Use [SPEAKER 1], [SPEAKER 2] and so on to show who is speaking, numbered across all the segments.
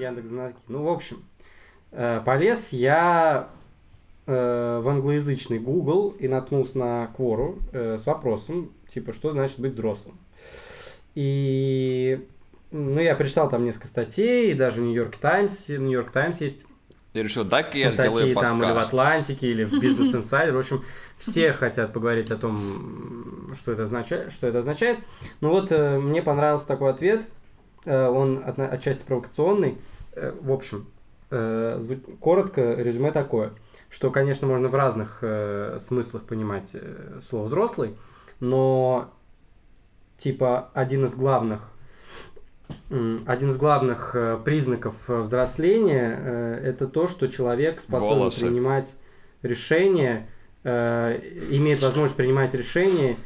[SPEAKER 1] Яндекс.Знаки. Ну, в общем, э, полез я э, в англоязычный Google и наткнулся на Quora э, с вопросом, типа, что значит быть взрослым. И ну, я прочитал там несколько статей, и даже в Нью-Йорк Таймс, Нью-Йорк Таймс есть
[SPEAKER 2] Я решил, так я
[SPEAKER 1] статьи
[SPEAKER 2] сделаю
[SPEAKER 1] там или в
[SPEAKER 2] подкаст.
[SPEAKER 1] Атлантике, или в Business Insider. В общем, все хотят поговорить о том, что это означает. Что это означает. Ну вот, мне понравился такой ответ. Э, он отчасти провокационный. Э, в общем, э, коротко резюме такое, что, конечно, можно в разных смыслах понимать слово «взрослый», но, типа, один из главных один из главных признаков взросления это то, что человек способен
[SPEAKER 2] Волосы.
[SPEAKER 1] принимать решения, имеет возможность принимать решения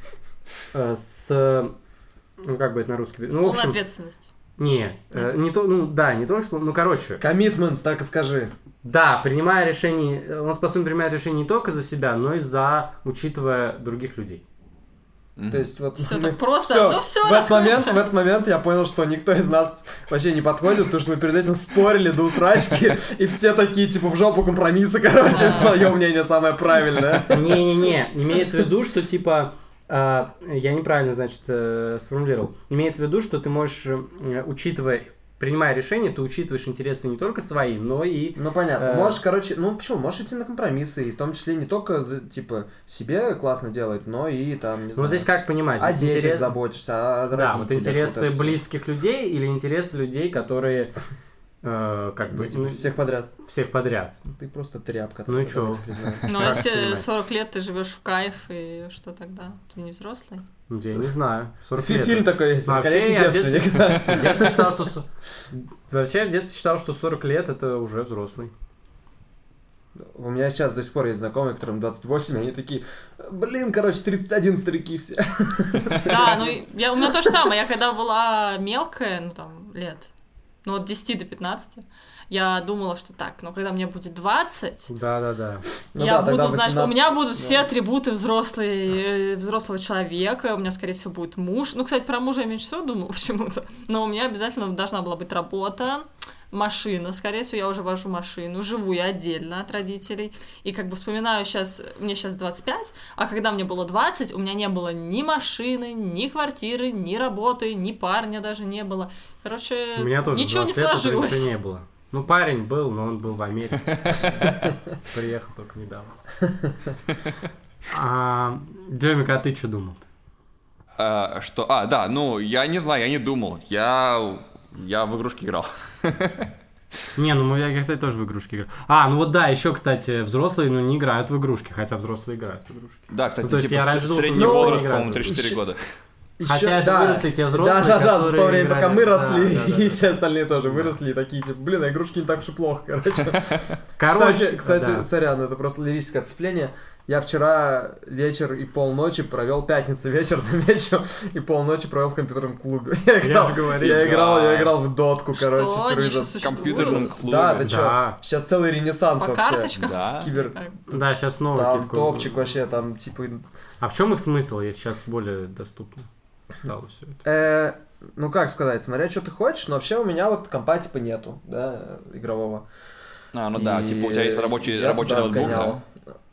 [SPEAKER 1] с ну как бы это на русском
[SPEAKER 3] С
[SPEAKER 1] ну в
[SPEAKER 3] полной
[SPEAKER 1] общем
[SPEAKER 3] ответственностью.
[SPEAKER 1] Не э, не то ну да не только с- ну короче
[SPEAKER 4] Коммитмент, так и скажи.
[SPEAKER 1] да принимая решение э, он способен принимать решения не только за себя но и за учитывая других людей
[SPEAKER 2] Мгм.
[SPEAKER 4] То есть вот...
[SPEAKER 3] Всё
[SPEAKER 4] мы-
[SPEAKER 3] так просто,
[SPEAKER 4] всё.
[SPEAKER 3] ну всё
[SPEAKER 4] в этот, момент, в этот момент я понял, что никто из нас вообще не подходит, потому что мы перед этим спорили до усрачки, и все такие, типа, в жопу компромиссы, короче, твое мнение самое правильное.
[SPEAKER 1] Не-не-не, имеется в виду, что типа я неправильно, значит, э, сформулировал. Имеется в виду, что ты можешь, э, учитывая, принимая решение, ты учитываешь интересы не только свои, но и
[SPEAKER 4] Ну, понятно.
[SPEAKER 1] Э.
[SPEAKER 4] Можешь, короче, ну, почему? Можешь идти на компромиссы, и в том числе не только, за- типа, себе классно делать, но и, там, не
[SPEAKER 1] ну
[SPEAKER 4] знаю,
[SPEAKER 1] здесь как понимать?
[SPEAKER 4] о детях
[SPEAKER 1] интерес-
[SPEAKER 4] заботишься, о
[SPEAKER 1] Да, вот интересы
[SPEAKER 4] вот
[SPEAKER 1] близких людей или интересы людей, которые как бы
[SPEAKER 4] Ну,
[SPEAKER 1] ну,
[SPEAKER 4] всех подряд.
[SPEAKER 1] всех подряд.
[SPEAKER 4] Ты просто тряпка.
[SPEAKER 1] Ну и
[SPEAKER 4] признаем.
[SPEAKER 3] Но
[SPEAKER 1] Как
[SPEAKER 3] если
[SPEAKER 1] понимать?
[SPEAKER 3] 40 лет ты живешь в кайф, и что тогда? Ты не взрослый?
[SPEAKER 1] Ну, Я не знаю. 40
[SPEAKER 4] Фи-
[SPEAKER 1] лет.
[SPEAKER 4] Фильм такой есть,
[SPEAKER 1] Ну, вообще,
[SPEAKER 4] «Коллеги
[SPEAKER 1] я в
[SPEAKER 4] девственник», да.
[SPEAKER 1] В детстве считал, что... Вообще, я в детстве считал, что 40 лет это уже взрослый.
[SPEAKER 4] У меня сейчас до сих пор есть знакомые, которым 28, и они такие, блин, короче, 31 старики все.
[SPEAKER 3] Да, ну я, у меня то же самое. Я когда была мелкая, ну там, лет, ну от 10 до 15, я думала, что так, но когда мне будет 20,
[SPEAKER 1] Да-да-да.
[SPEAKER 4] Ну
[SPEAKER 3] я
[SPEAKER 4] да,
[SPEAKER 3] буду знать, что у меня
[SPEAKER 4] 18,
[SPEAKER 3] будут все
[SPEAKER 4] да.
[SPEAKER 3] атрибуты взрослой, э, взрослого человека, у меня, скорее всего, будет муж. Ну, кстати, про мужа я меньше всего думала почему-то, но у меня обязательно должна была быть работа, машина, скорее всего, я уже вожу машину, живу я отдельно от родителей, и как бы вспоминаю сейчас, мне сейчас 25, а когда мне было 20, у меня не было ни машины, ни квартиры, ни работы, ни парня даже не было. Короче,
[SPEAKER 1] У меня тоже
[SPEAKER 3] ничего не
[SPEAKER 1] 20 лет этого
[SPEAKER 3] сложилось.
[SPEAKER 1] ничего не было. Ну, парень был, но он был в Америке. Приехал только недавно. А, Демик, а ты что думал?
[SPEAKER 2] А, что? А, да, ну, я не знаю, я не думал. Я, я в игрушки играл.
[SPEAKER 1] Не, ну я, кстати, тоже в игрушки играю. А, ну вот да, еще, кстати, взрослые, ну, не играют в игрушки, хотя взрослые играют в игрушки.
[SPEAKER 2] Да, кстати,
[SPEAKER 1] Ну, то есть
[SPEAKER 2] типа,
[SPEAKER 1] я раньше думал,
[SPEAKER 2] средний возраст, по-моему,
[SPEAKER 1] в
[SPEAKER 2] 3-4
[SPEAKER 4] игрушки.
[SPEAKER 2] года.
[SPEAKER 1] Хотя это
[SPEAKER 4] да.
[SPEAKER 1] выросли те взрослые,
[SPEAKER 4] Да, да, да, в то время,
[SPEAKER 1] играли-
[SPEAKER 4] пока мы
[SPEAKER 1] да,
[SPEAKER 4] росли,
[SPEAKER 1] да, да,
[SPEAKER 4] и
[SPEAKER 1] да.
[SPEAKER 4] все остальные тоже выросли, и такие, типа, блин, а игрушки не так уж и плохо, короче.
[SPEAKER 1] Короче,
[SPEAKER 4] Кстати, кстати,
[SPEAKER 1] да.
[SPEAKER 4] сорян, это просто лирическое отступление. Я вчера вечер и полночи провел, пятница вечер, замечу, и полночи провел в компьютерном клубе. Я играл, я играл,
[SPEAKER 2] да.
[SPEAKER 4] я играл в дотку, короче.
[SPEAKER 3] Что,
[SPEAKER 4] впервые
[SPEAKER 3] они еще
[SPEAKER 4] за-
[SPEAKER 2] В компьютерном клубе.
[SPEAKER 4] Да,
[SPEAKER 1] Да.
[SPEAKER 4] чё? Сейчас целый ренессанс
[SPEAKER 3] По
[SPEAKER 4] вообще.
[SPEAKER 3] карточкам?
[SPEAKER 2] Да.
[SPEAKER 4] Кибер...
[SPEAKER 1] Да, сейчас снова
[SPEAKER 4] Там
[SPEAKER 1] какие-то-
[SPEAKER 4] топчик вообще, там, типа...
[SPEAKER 1] А в чем их смысл, если сейчас более доступно стало все это?
[SPEAKER 4] э, ну, как сказать, смотря, что ты хочешь, но вообще у меня вот компа, типа, нету, да, игрового.
[SPEAKER 2] А, ну да,
[SPEAKER 4] И
[SPEAKER 2] типа у тебя есть рабочий,
[SPEAKER 4] я
[SPEAKER 2] рабочий
[SPEAKER 4] туда
[SPEAKER 2] ноутбук, да?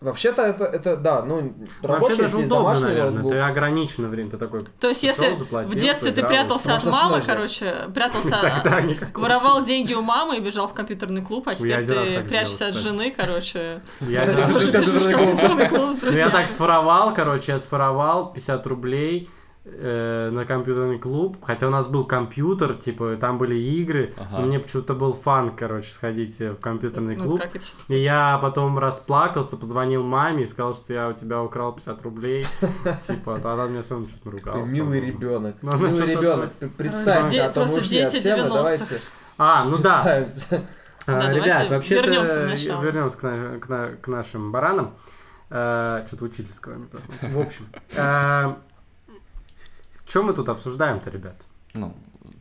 [SPEAKER 4] Вообще-то это, это, да, ну, рабочий,
[SPEAKER 1] Вообще даже удобно, наверное.
[SPEAKER 4] ноутбук.
[SPEAKER 1] Ты ограничено время, ты такой...
[SPEAKER 3] То есть, если
[SPEAKER 1] заплатил,
[SPEAKER 3] в детстве ты прятался от
[SPEAKER 4] Можно
[SPEAKER 3] мамы, короче, прятался, воровал деньги у мамы и бежал в компьютерный клуб, а теперь ты прячешься от жены, короче.
[SPEAKER 1] Я Ну, так своровал, короче, я своровал 50 рублей э, на компьютерный клуб, хотя у нас был компьютер, типа, там были игры,
[SPEAKER 2] Ага.
[SPEAKER 1] мне почему-то был фан, короче, сходить э, в компьютерный
[SPEAKER 3] Ну,
[SPEAKER 1] клуб. И я потом расплакался, позвонил маме и сказал, что я у тебя украл 50 рублей. Типа, а она мне сам что-то наругался.
[SPEAKER 4] Милый ребенок.
[SPEAKER 1] Ну,
[SPEAKER 4] Милый ребенок. Представься, а то мы
[SPEAKER 3] просто
[SPEAKER 4] ушли от
[SPEAKER 3] дети
[SPEAKER 4] темы,
[SPEAKER 3] 90-х.
[SPEAKER 4] давайте
[SPEAKER 1] А, ну да. А, Ребят, вообще-то
[SPEAKER 3] вернёмся в начало.
[SPEAKER 1] вернемся к, на- к на- к нашим баранам. Э, Что-то учительского не. В общем, что мы тут обсуждаем-то, ребят?
[SPEAKER 2] Ну,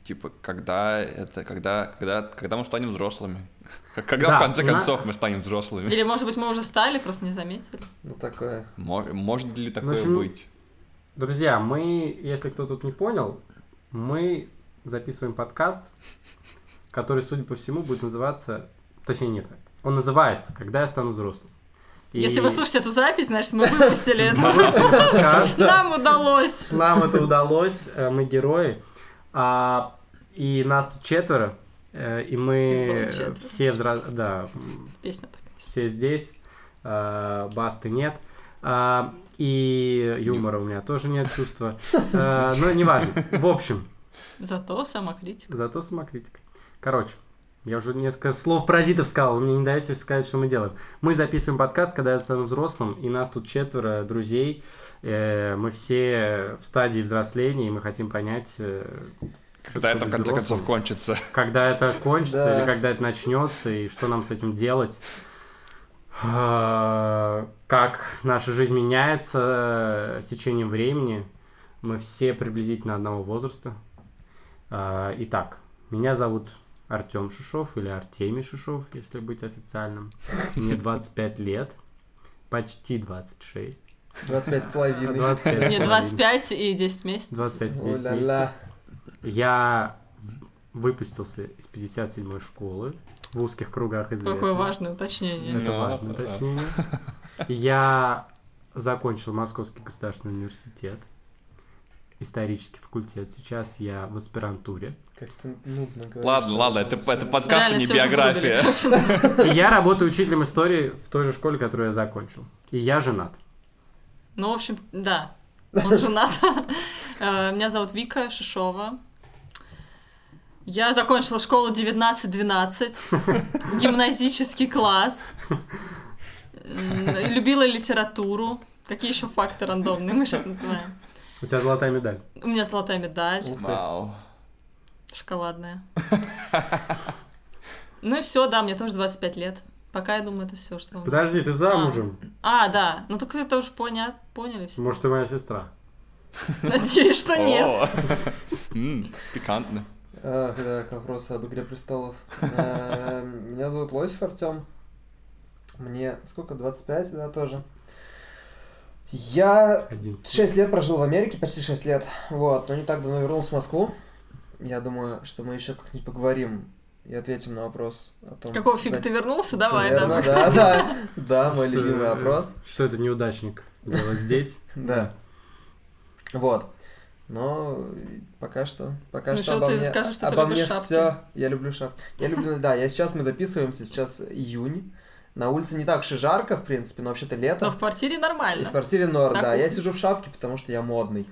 [SPEAKER 2] типа, когда это, когда, когда, когда мы станем взрослыми? Когда,
[SPEAKER 1] Да,
[SPEAKER 2] в конце
[SPEAKER 1] на-
[SPEAKER 2] концов, мы станем взрослыми?
[SPEAKER 3] Или, может быть, мы уже стали, просто не заметили.
[SPEAKER 4] Ну, такое.
[SPEAKER 2] Мо- Может ли такое
[SPEAKER 1] общем,
[SPEAKER 2] быть?
[SPEAKER 1] Друзья, мы, если кто тут не понял, мы записываем подкаст который, судя по всему, будет называться... Точнее, нет, он называется «Когда я стану взрослым». И
[SPEAKER 3] Если вы слушаете эту запись, значит, мы выпустили это. Нам удалось.
[SPEAKER 1] Нам это удалось, э, мы герои. А, и нас тут четверо, э, и мы все взрослые, да,
[SPEAKER 3] Песня такая.
[SPEAKER 1] все здесь, э, басты нет. А, и юмора у меня тоже нет чувства. Но неважно. В общем,
[SPEAKER 3] Зато самокритика.
[SPEAKER 1] зато самокритика. Короче, я уже несколько слов паразитов сказал, вы мне не даете сказать, что мы делаем. Мы записываем подкаст, когда я стану взрослым, и нас тут четверо друзей. Э, Мы все в стадии взросления, и мы хотим понять, э,
[SPEAKER 2] Когда это в конце концов
[SPEAKER 1] взрослым.
[SPEAKER 2] кончится.
[SPEAKER 1] когда это кончится
[SPEAKER 4] Да.
[SPEAKER 1] или когда это начнется, и что нам с этим делать. А, Как наша жизнь меняется э, с течением времени. Мы все приблизительно одного возраста. А, Итак, меня зовут Артем Шишов или Артемий Шишов, если быть официальным. Мне 25 лет, почти 26.
[SPEAKER 4] 25 с половиной.
[SPEAKER 1] 25
[SPEAKER 3] Не, 25 и 10 месяцев.
[SPEAKER 1] 25 10 месяцев. Я выпустился из 57-й школы, в узких кругах известно.
[SPEAKER 3] Какое важное уточнение.
[SPEAKER 1] Это
[SPEAKER 2] Ну,
[SPEAKER 1] важное
[SPEAKER 2] да.
[SPEAKER 1] уточнение. Я закончил Московский государственный университет, исторический факультет. Сейчас я в аспирантуре.
[SPEAKER 4] Как-то нудно говоришь.
[SPEAKER 2] Ладно, ладно, это, это подкаст, а
[SPEAKER 3] Реально
[SPEAKER 2] не биография.
[SPEAKER 1] я работаю учителем истории в той же школе, которую я закончил. И я женат.
[SPEAKER 3] Ну, в общем, да. Он женат. Э, Меня зовут Вика Шишова. Я закончила школу 19-12, гимназический класс, любила литературу. Какие еще факты рандомные мы сейчас называем?
[SPEAKER 1] У тебя золотая медаль.
[SPEAKER 3] У меня золотая медаль,
[SPEAKER 4] Ух ты.
[SPEAKER 2] Вау.
[SPEAKER 3] шоколадная. Ну и все, да, мне тоже 25 лет. Пока я думаю, это все, что вам нужно.
[SPEAKER 1] Подожди, ты замужем?
[SPEAKER 3] А, да. Ну так это уже понят, поняли все.
[SPEAKER 1] Может, ты моя сестра?
[SPEAKER 3] Надеюсь, что нет.
[SPEAKER 2] Пикантно.
[SPEAKER 4] Ах, да, к вопросу об Игре Престолов. Э, Меня зовут Лосев Артем. Мне сколько? 25, да, тоже. Я
[SPEAKER 1] 11.
[SPEAKER 4] 6 лет прожил в Америке, почти 6 лет. Вот, но не так давно вернулся в Москву. Я думаю, что мы еще как-нибудь поговорим и ответим на вопрос о том...
[SPEAKER 3] Какого фига
[SPEAKER 4] да,
[SPEAKER 3] ты вернулся? Давай,
[SPEAKER 4] верно,
[SPEAKER 3] давай.
[SPEAKER 4] Да, да, да, мой
[SPEAKER 1] Что-
[SPEAKER 4] любимый вопрос.
[SPEAKER 1] Что это неудачник делать здесь?
[SPEAKER 4] Да. Вот. Но пока что, пока
[SPEAKER 3] Ну
[SPEAKER 4] что
[SPEAKER 3] что
[SPEAKER 4] обо
[SPEAKER 3] ты
[SPEAKER 4] мне,
[SPEAKER 3] скажешь, что ты
[SPEAKER 4] обо
[SPEAKER 3] любишь
[SPEAKER 4] мне
[SPEAKER 3] шапки?
[SPEAKER 4] все. Я люблю шапки. Я люблю, да. Я сейчас мы записываемся, сейчас июнь. На улице не так уж и жарко, в принципе, но вообще-то лето.
[SPEAKER 3] Но в квартире
[SPEAKER 4] И в
[SPEAKER 3] нормально.
[SPEAKER 4] квартире норм,
[SPEAKER 3] На
[SPEAKER 4] да. Я сижу в шапке, потому что я модный.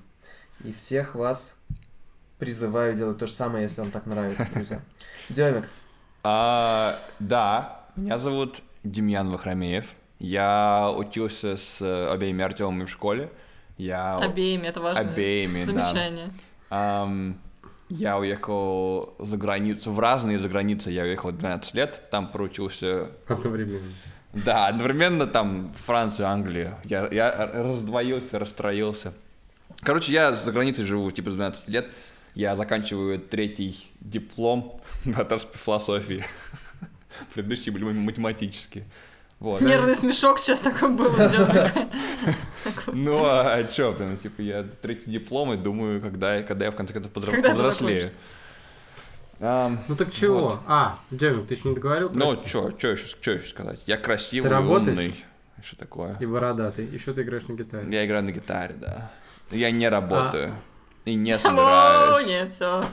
[SPEAKER 4] И всех вас призываю делать то же самое, если вам так нравится, друзья. Демик,
[SPEAKER 2] А, да, меня зовут Демьян Вахрамеев. Я учился с обеими Артемами в школе. Я...
[SPEAKER 3] Обеими, это важно.
[SPEAKER 2] Обеими, да.
[SPEAKER 3] Замечание.
[SPEAKER 2] Ам, я уехал за границу, в разные за границы я уехал в 12 лет, там проучился,
[SPEAKER 1] Одновременно.
[SPEAKER 2] да, одновременно там Франция, Англия. Я, я раздвоился, расстроился. Короче, я за границей живу типа с 12 лет, я заканчиваю третий диплом по философии. Предыдущие были математические. Вот.
[SPEAKER 3] Нервный смешок сейчас такой был.
[SPEAKER 2] Ну, а чё, блин, типа, я третий диплом и думаю, когда, я- в конце концов
[SPEAKER 3] закончится?
[SPEAKER 2] Ам,
[SPEAKER 1] Ну так чего?
[SPEAKER 2] Вот.
[SPEAKER 1] А, Демик, ты еще не договорил?
[SPEAKER 2] Ну, чё, чё еще, чё еще сказать? Я красивый,
[SPEAKER 1] Ты работаешь?
[SPEAKER 2] умный. Что такое?
[SPEAKER 1] И бородатый. Еще ты играешь на гитаре.
[SPEAKER 2] Я играю на гитаре, да. Я не работаю. И не
[SPEAKER 3] О,
[SPEAKER 2] собираюсь.
[SPEAKER 3] нет, все.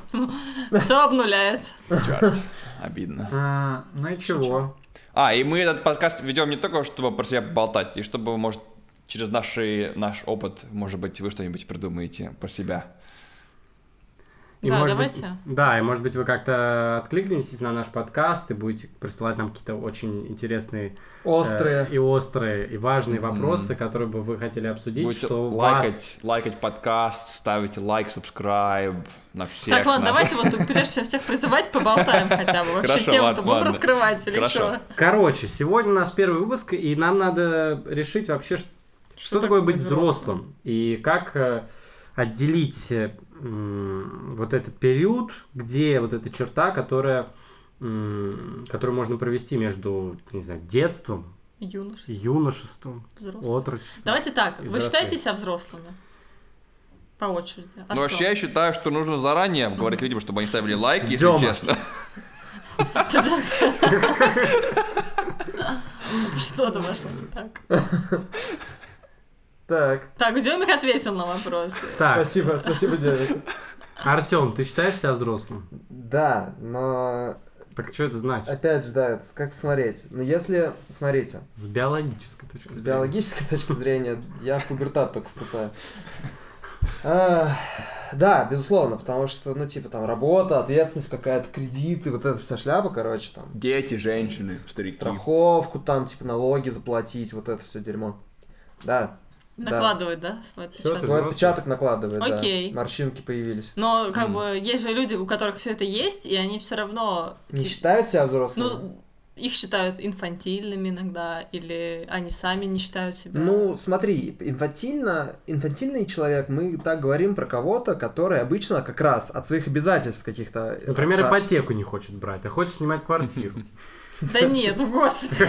[SPEAKER 3] Все обнуляется.
[SPEAKER 2] Чёрт, обидно.
[SPEAKER 1] А, ну и чего?
[SPEAKER 2] А, и мы этот подкаст ведем не только, чтобы про себя болтать, и чтобы, может, через наши, наш опыт, может быть, вы что-нибудь придумаете про себя.
[SPEAKER 1] И,
[SPEAKER 3] Да, давайте.
[SPEAKER 1] быть- да, и может быть вы как-то откликнетесь на наш подкаст и будете присылать нам какие-то очень интересные э,
[SPEAKER 4] острые.
[SPEAKER 1] и острые и важные
[SPEAKER 2] Мгм.
[SPEAKER 1] вопросы, которые бы вы хотели обсудить,
[SPEAKER 2] Будете
[SPEAKER 1] что
[SPEAKER 2] лайкать,
[SPEAKER 1] вас...
[SPEAKER 2] лайкать подкаст, ставить лайк, subscribe на всех.
[SPEAKER 3] Так, ладно,
[SPEAKER 2] на-
[SPEAKER 3] давайте вот прежде чем всех призывать, поболтаем хотя бы. Вообще тему-то будем раскрывать или что?
[SPEAKER 1] Короче, сегодня у нас первый выпуск, и нам надо решить вообще, что, что такое быть взрослым, и как э, отделить э, вот этот период, где вот эта черта, которая, которую можно провести между, не знаю, детством,
[SPEAKER 3] Юношество,
[SPEAKER 1] юношеством,
[SPEAKER 3] взрослый.
[SPEAKER 1] отрочеством.
[SPEAKER 3] Давайте так, вы
[SPEAKER 1] взрослее.
[SPEAKER 3] считаете себя взрослыми? По очереди.
[SPEAKER 2] Ну,
[SPEAKER 3] Артём.
[SPEAKER 2] вообще, я считаю, что нужно заранее говорить людям, чтобы они ставили лайк, если
[SPEAKER 1] Дёма.
[SPEAKER 2] честно.
[SPEAKER 3] Что-то пошло не так.
[SPEAKER 4] Так,
[SPEAKER 3] Так, Демик ответил на вопрос.
[SPEAKER 1] Так,
[SPEAKER 4] спасибо, спасибо, Демик.
[SPEAKER 1] Артем, ты считаешь себя взрослым?
[SPEAKER 4] Да, но
[SPEAKER 1] Так что это значит?
[SPEAKER 4] опять же, да, это как посмотреть. Но если, смотрите,
[SPEAKER 1] С биологической точки
[SPEAKER 4] с
[SPEAKER 1] зрения.
[SPEAKER 4] биологической точки зрения, я в пубертат только вступаю. А, Да, безусловно, потому что, ну, типа, там, работа, ответственность какая-то, кредиты, вот эта вся шляпа, короче, там,
[SPEAKER 2] Дети, женщины, старики.
[SPEAKER 4] страховку, там, типа, налоги заплатить, вот это все дерьмо. Да.
[SPEAKER 3] Накладывает, да, свой отпечаток?
[SPEAKER 1] ты
[SPEAKER 4] свой
[SPEAKER 1] взрослый.
[SPEAKER 4] отпечаток накладывает, да.
[SPEAKER 3] Окей.
[SPEAKER 4] Морщинки появились.
[SPEAKER 3] Но как
[SPEAKER 2] М.
[SPEAKER 3] бы есть же люди, у которых все это есть, и они все равно
[SPEAKER 4] Не
[SPEAKER 3] тип-
[SPEAKER 4] считают себя взрослыми?
[SPEAKER 3] ну их считают инфантильными иногда, или они сами не считают себя.
[SPEAKER 4] Ну, смотри, инфантильно, инфантильный человек, мы так говорим про кого-то, который обычно как раз от своих обязательств каких-то...
[SPEAKER 1] Например,
[SPEAKER 4] а,
[SPEAKER 1] ипотеку не хочет брать, а хочет снимать квартиру.
[SPEAKER 3] Да нет, ну господи,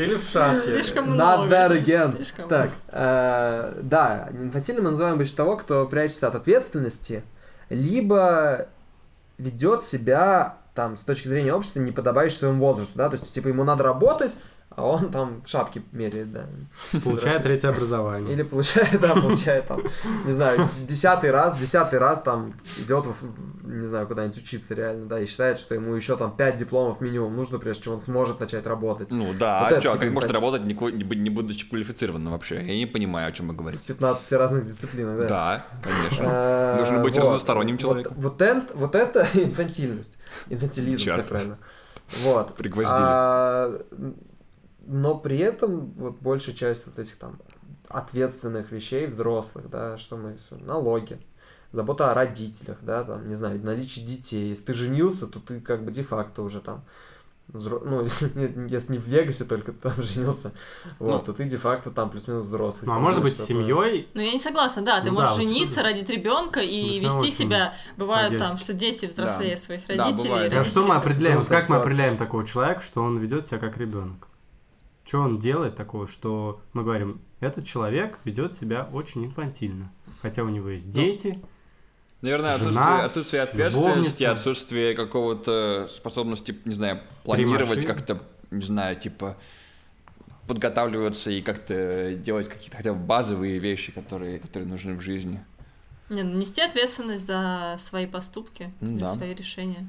[SPEAKER 1] Или в шахте.
[SPEAKER 3] слишком много.
[SPEAKER 4] again.
[SPEAKER 3] слишком
[SPEAKER 4] Так, э, да, инфантильным мы называем обычно того, кто прячется от ответственности, либо ведет себя там с точки зрения общества не подобающий своему возрасту, да, то есть типа ему надо работать, а он там шапки меряет, да.
[SPEAKER 1] Получает третье образование.
[SPEAKER 4] Или получает, да, получает там, не знаю, десятый раз, десятый раз там идет, в- в- не знаю, куда-нибудь учиться реально, да, и считает, что ему еще там пять дипломов минимум нужно, прежде чем он сможет начать работать.
[SPEAKER 2] Ну да,
[SPEAKER 4] Вот
[SPEAKER 2] а
[SPEAKER 4] это
[SPEAKER 2] чё,
[SPEAKER 4] типа
[SPEAKER 2] как может работать, не, не бу- не будучи квалифицированным вообще? Я не понимаю, о чем вы
[SPEAKER 4] В
[SPEAKER 2] говорите.
[SPEAKER 4] 15 разных дисциплинах, да.
[SPEAKER 2] Да, конечно.
[SPEAKER 4] Э,
[SPEAKER 2] Нужно быть разносторонним человеком.
[SPEAKER 4] Вот, это, вот это инфантильность. Инфантилизм, правильно. Вот.
[SPEAKER 2] Пригвоздили.
[SPEAKER 4] Но при этом вот большая часть вот этих там ответственных вещей взрослых, да, что мы налоги, забота о родителях, да, там, не знаю, наличие детей. Если ты женился, то ты как бы де-факто уже там ну, если не в Вегасе только ты там женился, вот,
[SPEAKER 2] Ну.
[SPEAKER 4] то ты де-факто там плюс-минус взрослый.
[SPEAKER 1] Ну, а может быть, с семьей
[SPEAKER 3] Ну, я не согласна, да, ты
[SPEAKER 1] Ну
[SPEAKER 3] можешь
[SPEAKER 1] да,
[SPEAKER 3] жениться, родить ребенка и
[SPEAKER 1] Ну,
[SPEAKER 3] вести себя. Бывает там, что дети взрослее своих
[SPEAKER 2] Да,
[SPEAKER 3] родителей.
[SPEAKER 2] бывает.
[SPEAKER 3] и
[SPEAKER 1] А что мы определяем?
[SPEAKER 4] Грустная
[SPEAKER 1] Как мы определяем такого человека, что он ведет себя как ребенок? Что он делает такого, что мы говорим, этот человек ведет себя очень инфантильно. Хотя у него есть
[SPEAKER 4] Ну,
[SPEAKER 1] дети.
[SPEAKER 2] Наверное,
[SPEAKER 1] Жена,
[SPEAKER 2] отсутствие, отсутствие ответственности,
[SPEAKER 1] любовница.
[SPEAKER 2] отсутствие какого-то способности, не знаю, планировать как-то, не знаю, типа подготавливаться и как-то делать какие-то хотя бы базовые вещи, которые, которые нужны в жизни.
[SPEAKER 3] Не, ну, нести ответственность за свои поступки,
[SPEAKER 2] Ну
[SPEAKER 3] за
[SPEAKER 2] да.
[SPEAKER 3] свои решения.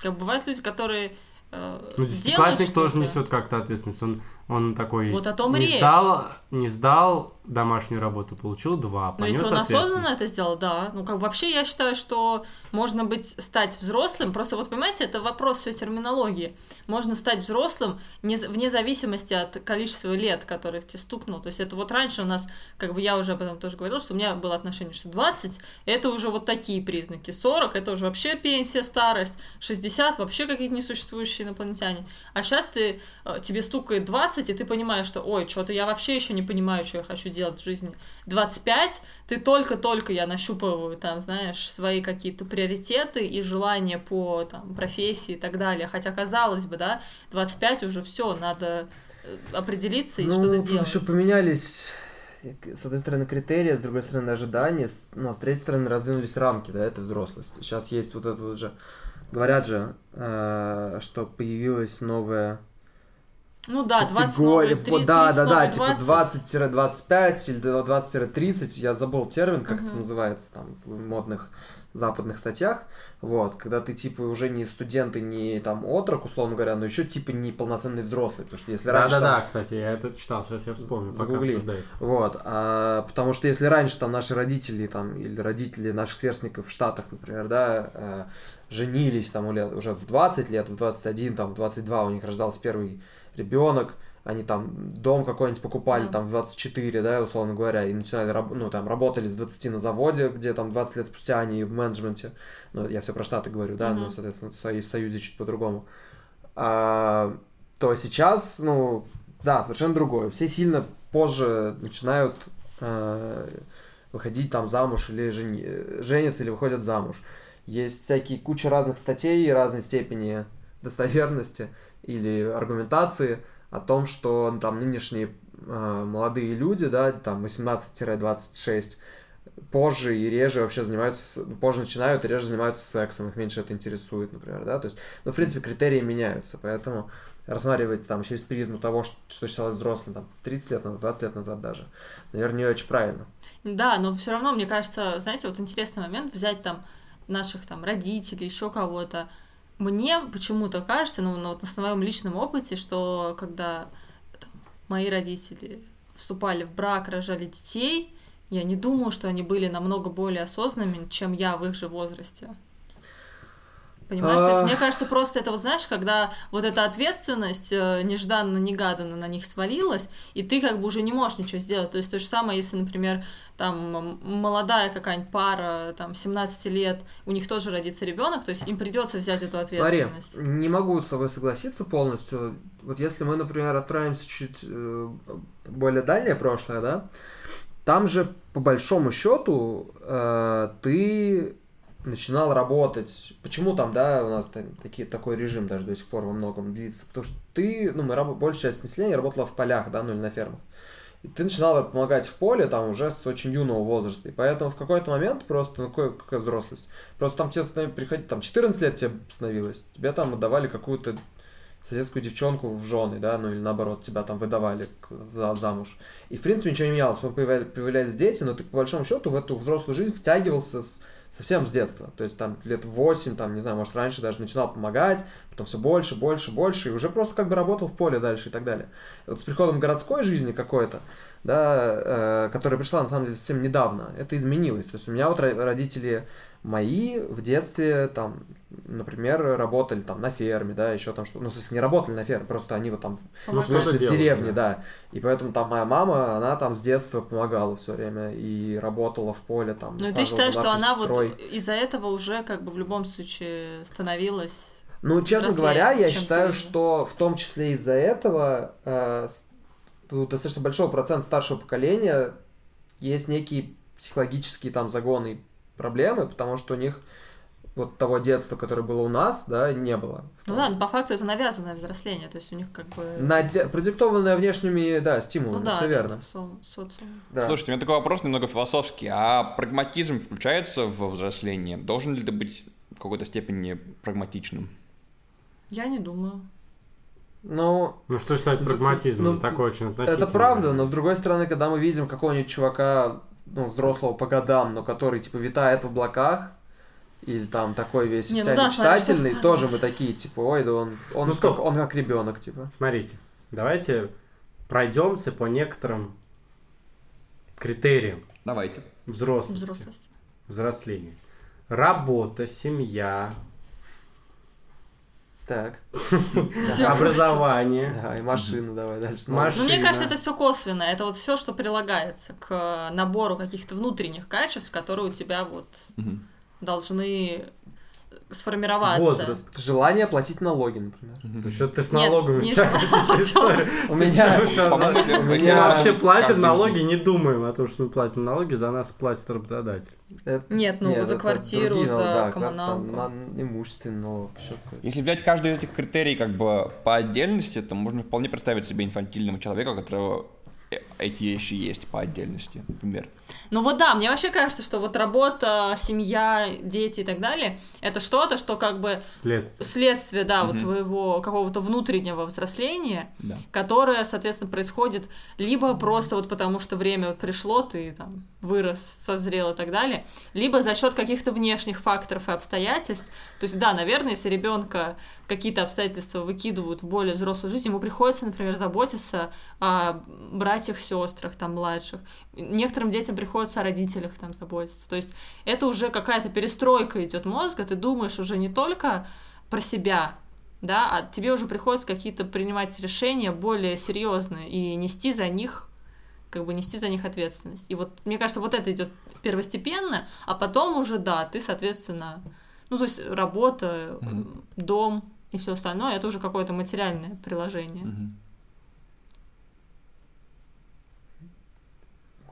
[SPEAKER 3] Как бывают люди, которые э,
[SPEAKER 1] Ну,
[SPEAKER 3] делают
[SPEAKER 1] десятиклассник тоже несет как-то ответственность. Он, он такой
[SPEAKER 3] Вот о том
[SPEAKER 1] не
[SPEAKER 3] речь.
[SPEAKER 1] сдал, не сдал домашнюю работу, получил два.
[SPEAKER 3] Ну, если он осознанно это сделал, да. Ну, как вообще я считаю, что можно быть, стать взрослым, просто вот понимаете, это вопрос все терминологии. Можно стать взрослым не, вне зависимости от количества лет, которых тебе стукнул. То есть это вот раньше у нас, как бы я уже об этом тоже говорила, что у меня было отношение, что 20 это уже вот такие признаки, 40 это уже вообще пенсия, старость, 60 вообще какие-то несуществующие инопланетяне. А сейчас ты, э, тебе стукает 20, и ты понимаешь, что, ой, что-то я вообще еще не понимаю, что я хочу делать в жизни. 25, ты только-только я нащупываю там, знаешь, свои какие-то приоритеты и желания по там, профессии и так далее. Хотя, казалось бы, да, 25 уже все, надо э, определиться и
[SPEAKER 4] ну,
[SPEAKER 3] что-то делать.
[SPEAKER 4] еще поменялись, с одной стороны, критерии, с другой стороны, ожидания, ну, а с третьей стороны, раздвинулись рамки, да, это взрослость. Сейчас есть вот это вот же, говорят же, э, что появилась новая
[SPEAKER 3] Ну да, 20
[SPEAKER 4] категория,
[SPEAKER 3] новые, 3,
[SPEAKER 4] вот, да,
[SPEAKER 3] 30
[SPEAKER 4] да, да, типа 20-25 или 20-30, я забыл термин, как это
[SPEAKER 3] Мгм.
[SPEAKER 4] называется там в модных западных статьях, вот, когда ты типа уже не студент и не там отрок, условно говоря, но еще типа не полноценный взрослый, потому что если раньше
[SPEAKER 1] Да-да-да,
[SPEAKER 4] там-
[SPEAKER 1] кстати, я это читал, сейчас я вспомню, пока
[SPEAKER 4] Загугли.
[SPEAKER 1] обсуждаете.
[SPEAKER 4] Вот, а, потому что если раньше там наши родители там или родители наших сверстников в Штатах, например, да, э, женились там уже в 20 лет, в 21, там в 22 у них рождался первый ребенок, они там дом какой-нибудь покупали
[SPEAKER 3] Да.
[SPEAKER 4] там в 24, да, условно говоря, и начинали, ну, там, работали с 20 на заводе, где там 20 лет спустя они в менеджменте, ну, я все про Штаты говорю, да, ну,
[SPEAKER 3] Мгм.
[SPEAKER 4] соответственно, в, в Союзе чуть по-другому, А, то сейчас, ну, да, совершенно другое. Все сильно позже начинают э, выходить там замуж или жени... женятся или выходят замуж. Есть всякие куча разных статей разной степени достоверности или аргументации о том, что там нынешние э, молодые люди, да, там 18-26, позже и реже вообще занимаются, позже начинают и реже занимаются сексом, их меньше это интересует, например, да, то есть, ну, в принципе, критерии меняются, поэтому рассматривать там через призму того, ш- что считалось взрослым там 30 лет назад, 20 лет назад даже, наверное, не очень правильно.
[SPEAKER 3] Да, но все равно, мне кажется, знаете, вот интересный момент взять там наших там родителей, еще кого-то. Мне почему-то кажется, ну, вот на своем личном опыте, что когда там, мои родители вступали в брак, рожали детей, я не думаю, что они были намного более осознанными, чем я в их же возрасте. Понимаешь? То есть,
[SPEAKER 4] А.
[SPEAKER 3] мне кажется, просто это вот, знаешь, когда вот эта ответственность э, нежданно-негаданно на них свалилась, и ты как бы уже не можешь ничего сделать. То есть, то же самое, если, например, там молодая какая-нибудь пара, там, 17 лет, у них тоже родится ребенок, то есть им придется взять эту
[SPEAKER 4] Смотри,
[SPEAKER 3] ответственность.
[SPEAKER 4] не могу с тобой согласиться полностью. Вот если мы, например, отправимся чуть э, более дальнее прошлое, да, там же по большому счету э, ты начинал работать. Почему там, да, у нас такие, такой режим даже до сих пор во многом длится? Потому что ты, ну, мы раб- большая часть населения работала в полях, да, ну или на фермах. И ты начинала помогать в поле там уже с очень юного возраста. И поэтому в какой-то момент просто, ну какой, какая взрослость? Просто там тебе приходить, там 14 лет тебе становилось, тебе там отдавали какую-то соседскую девчонку в жены, да, ну или наоборот, тебя там выдавали замуж. И в принципе ничего не менялось, потом появля- появлялись дети, но ты по большому счету в эту взрослую жизнь втягивался с, совсем с детства. То есть там лет 8, там, не знаю, может раньше даже начинал помогать, потом все больше, больше, больше, и уже просто как бы работал в поле дальше и так далее. И вот с приходом городской жизни какой-то, да, э, которая пришла на самом деле совсем недавно, это изменилось. То есть у меня вот ро- родители мои в детстве там, например, работали там на ферме, да, еще там что, ну, в смысле, не работали на ферме, просто они вот там
[SPEAKER 1] Ну,
[SPEAKER 4] выросли в
[SPEAKER 1] делали,
[SPEAKER 4] деревне,
[SPEAKER 1] да.
[SPEAKER 4] да. И поэтому там моя мама, она там с детства помогала все время и работала в поле там.
[SPEAKER 3] Ну и ты считаешь, что она
[SPEAKER 4] сестрой.
[SPEAKER 3] вот из-за этого уже как бы в любом случае становилась...
[SPEAKER 4] Ну, честно
[SPEAKER 3] взрослее,
[SPEAKER 4] говоря, я считаю,
[SPEAKER 3] ты.
[SPEAKER 4] что в том числе из-за этого э, с- у достаточно большого процента старшего поколения есть некие психологические там загоны и проблемы, потому что у них вот того детства, которое было у нас, да, не было.
[SPEAKER 3] Ну да, по факту это навязанное взросление, то есть у них как бы...
[SPEAKER 4] Наве- Продиктованное внешними, да, стимулами,
[SPEAKER 3] Ну да,
[SPEAKER 4] все верно.
[SPEAKER 3] со- социум.
[SPEAKER 4] Да.
[SPEAKER 2] Слушайте, у меня такой вопрос немного философский. А прагматизм включается в взросление? Должен ли ты быть в какой-то степени прагматичным?
[SPEAKER 3] Я не думаю.
[SPEAKER 4] Ну,
[SPEAKER 1] Ну что считать прагматизмом?
[SPEAKER 4] Ну,
[SPEAKER 1] Такое очень относительно.
[SPEAKER 4] Это правда, но с другой стороны, когда мы видим какого-нибудь чувака, ну, взрослого по годам, но который, типа, витает в облаках, или там такой весь
[SPEAKER 3] Не, ну да,
[SPEAKER 4] мечтательный,
[SPEAKER 3] вкладывать.
[SPEAKER 4] тоже мы такие, типа, ой, да он, он,
[SPEAKER 1] Ну,
[SPEAKER 4] как, он как ребенок, типа.
[SPEAKER 1] Смотрите, давайте пройдемся по некоторым критериям
[SPEAKER 2] Давайте.
[SPEAKER 1] взрослости,
[SPEAKER 3] Взрослость.
[SPEAKER 1] взросления. Работа, семья,
[SPEAKER 4] Так.
[SPEAKER 1] Образование.
[SPEAKER 4] Да, и машину давай дальше.
[SPEAKER 1] Маш-
[SPEAKER 3] Ну, мне
[SPEAKER 1] Машина.
[SPEAKER 3] кажется, это все косвенно. Это вот все, что прилагается к набору каких-то внутренних качеств, которые у тебя вот. Должны сформироваться.
[SPEAKER 1] Возраст.
[SPEAKER 4] Желание платить налоги, например.
[SPEAKER 1] Ну что ты с налогами?
[SPEAKER 4] У меня...
[SPEAKER 1] Вообще платим налоги, не думаем о том, что мы платим налоги, за нас платит работодатель.
[SPEAKER 3] Нет, ну, за квартиру, за коммуналку.
[SPEAKER 4] имущественный налог.
[SPEAKER 2] Если взять каждый из этих критерий как бы по отдельности, то можно вполне представить себе инфантильного человека, которого э- эти вещи есть по отдельности, например.
[SPEAKER 3] Ну вот да, мне вообще кажется, что вот работа, семья, дети и так далее, это что-то, что как бы
[SPEAKER 1] Следствие.
[SPEAKER 3] следствие, да, вот
[SPEAKER 2] Мгм.
[SPEAKER 3] твоего какого-то внутреннего взросления,
[SPEAKER 2] Да.
[SPEAKER 3] которое, соответственно, происходит либо просто вот потому, что время пришло, ты там вырос, созрел и так далее, либо за счет каких-то внешних факторов и обстоятельств. То есть, да, наверное, если ребенка какие-то обстоятельства выкидывают в более взрослую жизнь, ему приходится, например, заботиться о братьях, сестрах, там, младших. Некоторым детям приходится о родителях там заботиться. То есть это уже какая-то перестройка идет мозга, ты думаешь уже не только про себя, да, а тебе уже приходится какие-то принимать решения более серьезные и нести за них как бы нести за них ответственность. И вот, мне кажется, вот это идет первостепенно, а потом уже, да, ты, соответственно, ну, то есть работа,
[SPEAKER 2] Мгм.
[SPEAKER 3] дом и все остальное, это уже какое-то материальное приложение.
[SPEAKER 2] Мгм.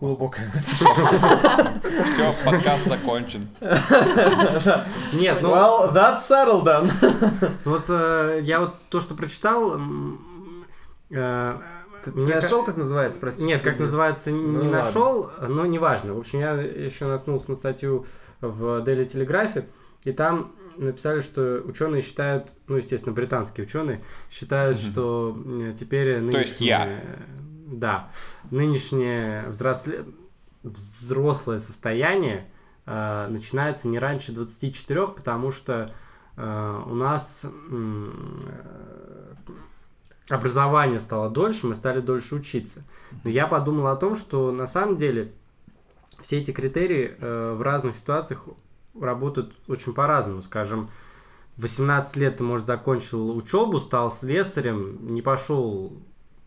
[SPEAKER 4] Глубокая мысль.
[SPEAKER 2] Все, подкаст закончен.
[SPEAKER 1] Нет, ну
[SPEAKER 4] Well, that's settled then.
[SPEAKER 1] Вот э, я вот то, что прочитал, э,
[SPEAKER 4] Не нашел, как называется, простите?
[SPEAKER 1] Нет, как называется, не
[SPEAKER 4] Ну, ладно.
[SPEAKER 1] нашел, но неважно. В общем, я еще наткнулся на статью в Daily Telegraph, и там написали, что ученые считают, ну, естественно, британские ученые считают, что э, теперь.
[SPEAKER 2] То есть я.
[SPEAKER 1] Да. Нынешнее взросле... взрослое состояние э, начинается не раньше 24, потому что э, у нас э, образование стало дольше, мы стали дольше учиться. Но я подумал о том, что на самом деле все эти критерии э, в разных ситуациях работают очень по-разному. Скажем, в 18 лет ты, может, закончил учебу, стал слесарем, не пошел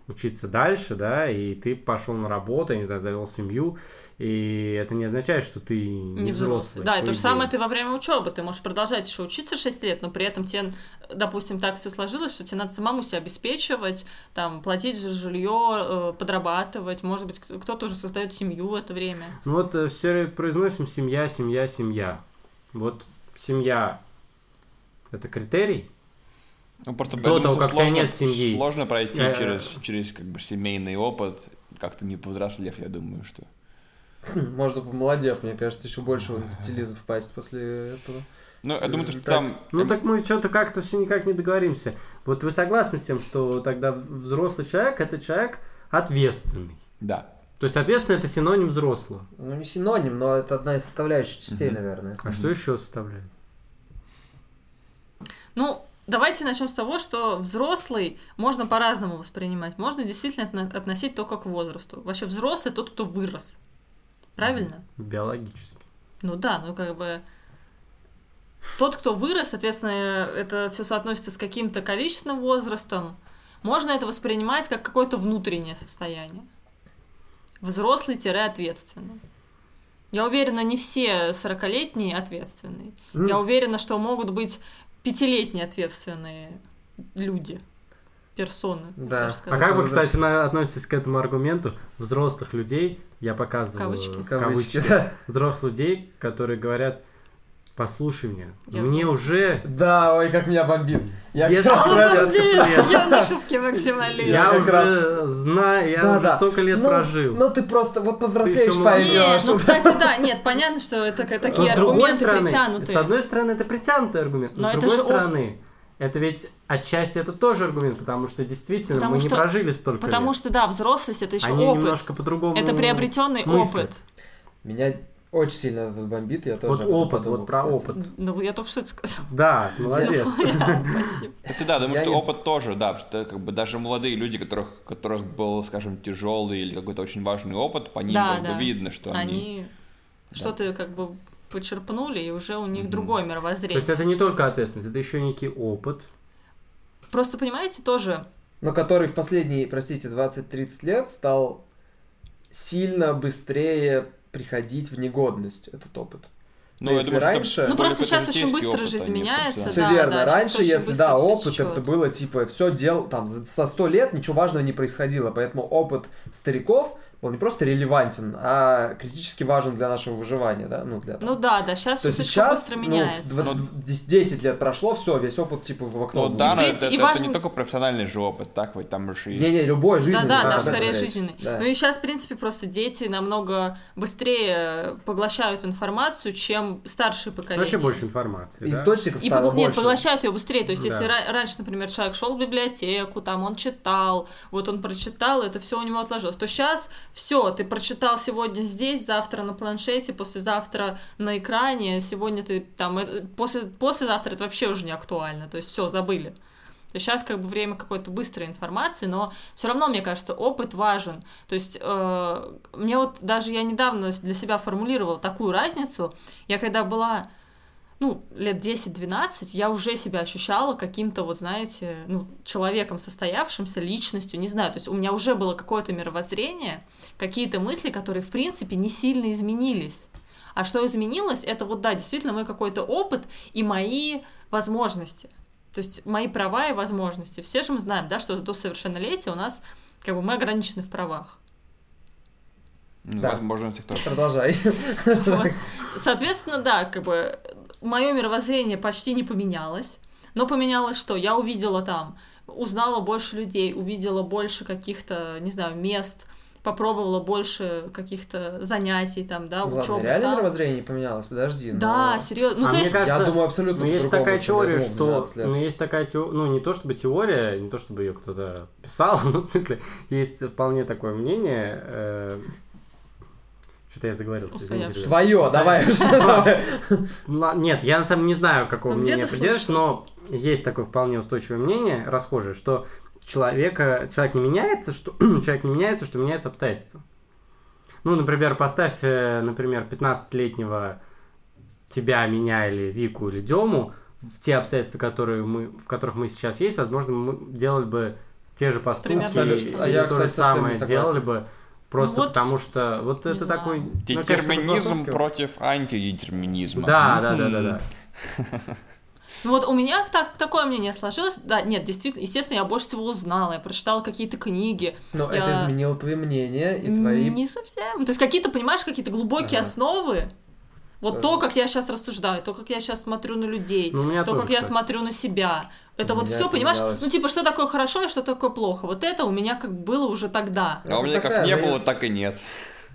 [SPEAKER 1] учиться дальше, да, и ты пошел на работу, я не знаю, завел семью, и это не означает, что ты не,
[SPEAKER 3] Не взрослый.
[SPEAKER 1] взрослый.
[SPEAKER 3] Да, и то же самое ты во время учебы. Ты можешь продолжать еще учиться 6 лет, но при этом тебе, допустим, так все сложилось, что тебе надо самому себя обеспечивать, там, платить за жилье, подрабатывать. Может быть, кто- кто-то уже создает семью в это время.
[SPEAKER 1] Ну вот все произносим семья, семья, семья. Вот семья это критерий.
[SPEAKER 2] Ну, просто
[SPEAKER 1] До того, как у тебя
[SPEAKER 2] сложно-
[SPEAKER 1] нет семьи.
[SPEAKER 2] Сложно пройти
[SPEAKER 1] Э,
[SPEAKER 2] через, через как бы семейный опыт, как-то не повзрослев, я думаю, что.
[SPEAKER 4] Можно, помолодев, мне кажется, еще больше в инфантилизм впасть после этого.
[SPEAKER 2] Ну, я думаю, что там...
[SPEAKER 1] Ну так мы что-то как-то все никак не договоримся. Вот вы согласны с тем, что тогда взрослый человек это человек ответственный.
[SPEAKER 2] Да.
[SPEAKER 1] То есть ответственный это синоним взрослого.
[SPEAKER 4] Ну, не синоним, но это одна из составляющих частей,
[SPEAKER 2] Мгм.
[SPEAKER 4] наверное.
[SPEAKER 1] А что еще составляет?
[SPEAKER 3] Ну, давайте начнем с того, что взрослый можно по-разному воспринимать. Можно действительно отно- относить только к возрасту. Вообще взрослый тот, кто вырос. Правильно?
[SPEAKER 1] Биологически.
[SPEAKER 3] Ну да, ну как бы тот, кто вырос, соответственно, это все соотносится с каким-то количественным возрастом. Можно это воспринимать как какое-то внутреннее состояние. Взрослый-ответственный. Я уверена, не все 40-летние ответственные.
[SPEAKER 4] М.
[SPEAKER 3] Я уверена, что могут быть пятилетние ответственные люди, персоны.
[SPEAKER 4] Да.
[SPEAKER 1] А как вы, кстати, на- относитесь к этому аргументу взрослых людей? Я показываю
[SPEAKER 3] Кавычки.
[SPEAKER 4] Кавычки,
[SPEAKER 1] кавычки.
[SPEAKER 4] да.
[SPEAKER 1] Взрослых людей, которые говорят, послушай меня,
[SPEAKER 3] Я
[SPEAKER 1] мне уже
[SPEAKER 4] Да, ой, как меня бомбит. Я
[SPEAKER 1] Десять
[SPEAKER 4] как раз.
[SPEAKER 3] Юношеский максимализм.
[SPEAKER 1] Я уже знаю, я
[SPEAKER 4] Да,
[SPEAKER 1] уже
[SPEAKER 4] да.
[SPEAKER 1] столько лет
[SPEAKER 4] Ну,
[SPEAKER 1] прожил.
[SPEAKER 4] Ну ты просто вот повзрослеешь, поймешь.
[SPEAKER 3] Нет, ну, кстати, да, нет, понятно, что это такие аргументы
[SPEAKER 1] стороны,
[SPEAKER 3] притянутые.
[SPEAKER 1] С одной стороны, это притянутый аргумент, но,
[SPEAKER 3] Но
[SPEAKER 1] с другой стороны, это ведь отчасти это тоже аргумент, потому что действительно
[SPEAKER 3] Потому
[SPEAKER 1] мы
[SPEAKER 3] что-
[SPEAKER 1] не прожили столько
[SPEAKER 3] Потому
[SPEAKER 1] лет.
[SPEAKER 3] что, да, взрослость это еще
[SPEAKER 1] Они
[SPEAKER 3] опыт.
[SPEAKER 1] немножко по-другому
[SPEAKER 3] Это приобретенный
[SPEAKER 1] мыслят.
[SPEAKER 3] опыт.
[SPEAKER 4] Меня очень сильно этот бомбит, я тоже
[SPEAKER 1] Вот опыт,
[SPEAKER 4] подумал,
[SPEAKER 1] вот про
[SPEAKER 4] кстати.
[SPEAKER 1] опыт.
[SPEAKER 3] Ну, я только что это сказала.
[SPEAKER 1] Да, молодец.
[SPEAKER 3] Да, спасибо.
[SPEAKER 2] Это да, думаю, что опыт тоже, да, что как бы даже молодые люди, которых, которых был, скажем, тяжелый или какой-то очень важный опыт, по ним как бы видно, что они...
[SPEAKER 3] Что-то как бы почерпнули, и уже у них другое
[SPEAKER 1] То
[SPEAKER 3] мировоззрение.
[SPEAKER 1] есть это не только ответственность, это еще некий опыт.
[SPEAKER 3] Просто, понимаете, тоже
[SPEAKER 4] Но который в последние, простите, 20-30 лет стал сильно быстрее приходить в негодность, этот опыт.
[SPEAKER 2] Ну,
[SPEAKER 4] если
[SPEAKER 2] я думаю,
[SPEAKER 4] раньше-
[SPEAKER 2] это
[SPEAKER 3] Ну, просто сейчас очень быстро
[SPEAKER 2] опыт,
[SPEAKER 3] жизнь меняется.
[SPEAKER 4] Все
[SPEAKER 3] да,
[SPEAKER 4] верно.
[SPEAKER 3] да,
[SPEAKER 4] Раньше, если да, опыт это было типа все дел там за- со сто лет ничего важного не происходило, поэтому опыт стариков был не просто релевантен, а критически важен для нашего выживания, да, ну для.
[SPEAKER 3] Ну да, да, сейчас
[SPEAKER 4] то
[SPEAKER 3] все
[SPEAKER 4] сейчас,
[SPEAKER 3] быстро
[SPEAKER 4] ну,
[SPEAKER 3] меняется.
[SPEAKER 4] дв- 10 лет прошло, все, весь опыт типа в окно.
[SPEAKER 2] Ну да, но это,
[SPEAKER 3] и
[SPEAKER 2] это
[SPEAKER 3] важен-
[SPEAKER 2] не только профессиональный же опыт, так ведь там же и...
[SPEAKER 4] Не-не, любой жизненный.
[SPEAKER 3] Да, да,
[SPEAKER 4] да,
[SPEAKER 3] даже скорее
[SPEAKER 4] речь.
[SPEAKER 3] жизненный.
[SPEAKER 4] Да.
[SPEAKER 3] Ну и сейчас, в принципе, просто дети намного быстрее поглощают информацию, чем старшие поколения.
[SPEAKER 1] Вообще больше информации. да?
[SPEAKER 4] Источников
[SPEAKER 3] И
[SPEAKER 4] стало
[SPEAKER 3] погла- нет,
[SPEAKER 4] больше.
[SPEAKER 3] поглощают ее быстрее. То есть,
[SPEAKER 1] Да.
[SPEAKER 3] если ра- раньше, например, человек шел в библиотеку, там он читал, вот он прочитал, это все у него отложилось, то сейчас все, ты прочитал сегодня здесь, завтра на планшете, послезавтра на экране, сегодня ты там, это- после, послезавтра это вообще уже не актуально. То есть все, забыли. Сейчас как бы время какой-то быстрой информации, но все равно, мне кажется, опыт важен. То есть э, мне вот даже я недавно для себя формулировала такую разницу. Я когда была ну, лет 10-12, я уже себя ощущала каким-то, вот знаете, ну, человеком состоявшимся, личностью, не знаю, то есть у меня уже было какое-то мировоззрение, какие-то мысли, которые, в принципе, не сильно изменились. А что изменилось, это вот, да, действительно мой какой-то опыт и мои возможности. То есть мои права и возможности. Все же мы знаем, да, что до совершеннолетия у нас, как бы, мы ограничены в правах.
[SPEAKER 2] Ну,
[SPEAKER 4] Да.
[SPEAKER 2] возможности тоже.
[SPEAKER 4] Продолжай.
[SPEAKER 3] Вот. Соответственно, да, как бы мое мировоззрение почти не поменялось. Но поменялось что? Я увидела там узнала больше людей, увидела больше каких-то, не знаю, мест, попробовала больше каких-то занятий там, да,
[SPEAKER 4] Ну, ладно,
[SPEAKER 3] учебы
[SPEAKER 4] реально
[SPEAKER 3] там.
[SPEAKER 4] мировоззрение не поменялось? Подожди.
[SPEAKER 3] Да,
[SPEAKER 4] но-
[SPEAKER 3] серьезно. Ну,
[SPEAKER 1] А
[SPEAKER 3] то
[SPEAKER 1] мне
[SPEAKER 3] есть,
[SPEAKER 1] кажется,
[SPEAKER 4] Я думаю, абсолютно
[SPEAKER 1] Ну, есть такая теория, что...
[SPEAKER 4] 12 лет.
[SPEAKER 1] Ну, есть такая теория... Ну, не то чтобы теория, не то чтобы ее кто-то писал, но в смысле, есть вполне такое мнение... э, Что-то я заговорился, ребят.
[SPEAKER 4] Твое, давай.
[SPEAKER 1] Ну, Нет, я на самом деле не знаю, какого
[SPEAKER 3] Ну,
[SPEAKER 1] мнения
[SPEAKER 3] где-то
[SPEAKER 1] придерживаюсь, но есть такое вполне устойчивое мнение, расхожее, что человека, человек не меняется, что человек не меняется, что меняются обстоятельства. Ну, например, поставь, э, например, 15-летнего тебя, меня или Вику или Дему в те обстоятельства, которые мы, в которых мы сейчас есть, возможно, мы делали бы те же поступки,
[SPEAKER 3] Примерно
[SPEAKER 1] или
[SPEAKER 3] то же самое.
[SPEAKER 4] А я,
[SPEAKER 1] то же
[SPEAKER 4] кстати,
[SPEAKER 1] самое делали бы, просто
[SPEAKER 3] Ну вот,
[SPEAKER 1] потому что вот это
[SPEAKER 3] знаю.
[SPEAKER 1] такой... ну,
[SPEAKER 2] Детерминизм
[SPEAKER 1] философский
[SPEAKER 2] против антидетерминизма.
[SPEAKER 1] Да, да, да, да, да.
[SPEAKER 3] Ну вот у меня так, такое мнение сложилось. Да, нет, действительно, естественно, я больше всего узнала. Я прочитала какие-то книги.
[SPEAKER 4] Но
[SPEAKER 3] Я-
[SPEAKER 4] это изменило твои мнения и твои...
[SPEAKER 3] Не совсем. То есть какие-то, понимаешь, какие-то глубокие
[SPEAKER 4] Ага.
[SPEAKER 3] основы. Вот
[SPEAKER 4] Э.
[SPEAKER 3] то, как я сейчас рассуждаю, то, как я сейчас смотрю на людей,
[SPEAKER 1] Ну,
[SPEAKER 3] то,
[SPEAKER 1] тоже,
[SPEAKER 3] как я
[SPEAKER 1] кстати.
[SPEAKER 3] смотрю на себя. Это
[SPEAKER 4] У
[SPEAKER 3] вот все, понимаешь?
[SPEAKER 4] менялось.
[SPEAKER 3] Ну, типа, что такое хорошо и что такое плохо. Вот это у меня как было уже тогда.
[SPEAKER 2] А у
[SPEAKER 4] Это
[SPEAKER 2] меня как
[SPEAKER 4] такая
[SPEAKER 2] не
[SPEAKER 4] за-
[SPEAKER 2] было, так и нет.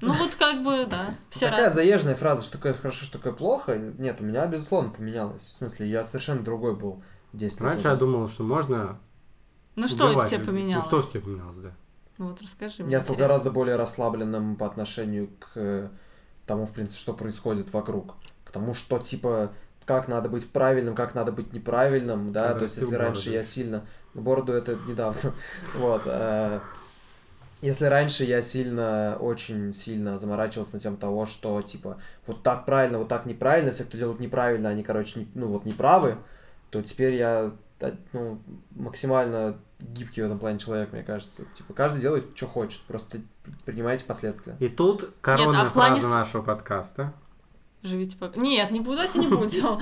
[SPEAKER 3] Ну, вот как бы, да, все
[SPEAKER 4] Такая
[SPEAKER 3] разные.
[SPEAKER 4] заезженная фраза, что такое хорошо, что такое плохо. Нет, у меня, безусловно, поменялось. В смысле, я совершенно другой был 10 лет
[SPEAKER 1] Раньше я думал, что можно
[SPEAKER 3] Ну, что в тебе
[SPEAKER 1] людей.
[SPEAKER 3] поменялось?
[SPEAKER 1] Ну, что в тебе поменялось, да.
[SPEAKER 3] Ну, вот расскажи мне.
[SPEAKER 4] Я стал гораздо более расслабленным по отношению к э, тому, в принципе, что происходит вокруг. К тому, что, типа, как надо быть правильным, как надо быть неправильным, да,
[SPEAKER 1] Когда
[SPEAKER 4] то есть, если раньше
[SPEAKER 1] бороду.
[SPEAKER 4] я сильно... Бороду это недавно. Вот. э, Если раньше я сильно, очень сильно заморачивался на тем того, что, типа, вот так правильно, вот так неправильно, все, кто делают неправильно, они, короче, не- ну, вот неправы, то теперь я, э, ну, максимально гибкий в этом плане человек, мне кажется. Типа, каждый делает, что хочет, просто принимайте последствия.
[SPEAKER 1] И тут коронная
[SPEAKER 3] а в плане
[SPEAKER 1] фраза нашего подкаста.
[SPEAKER 3] Живите пока. Нет, не буду, давайте не будем.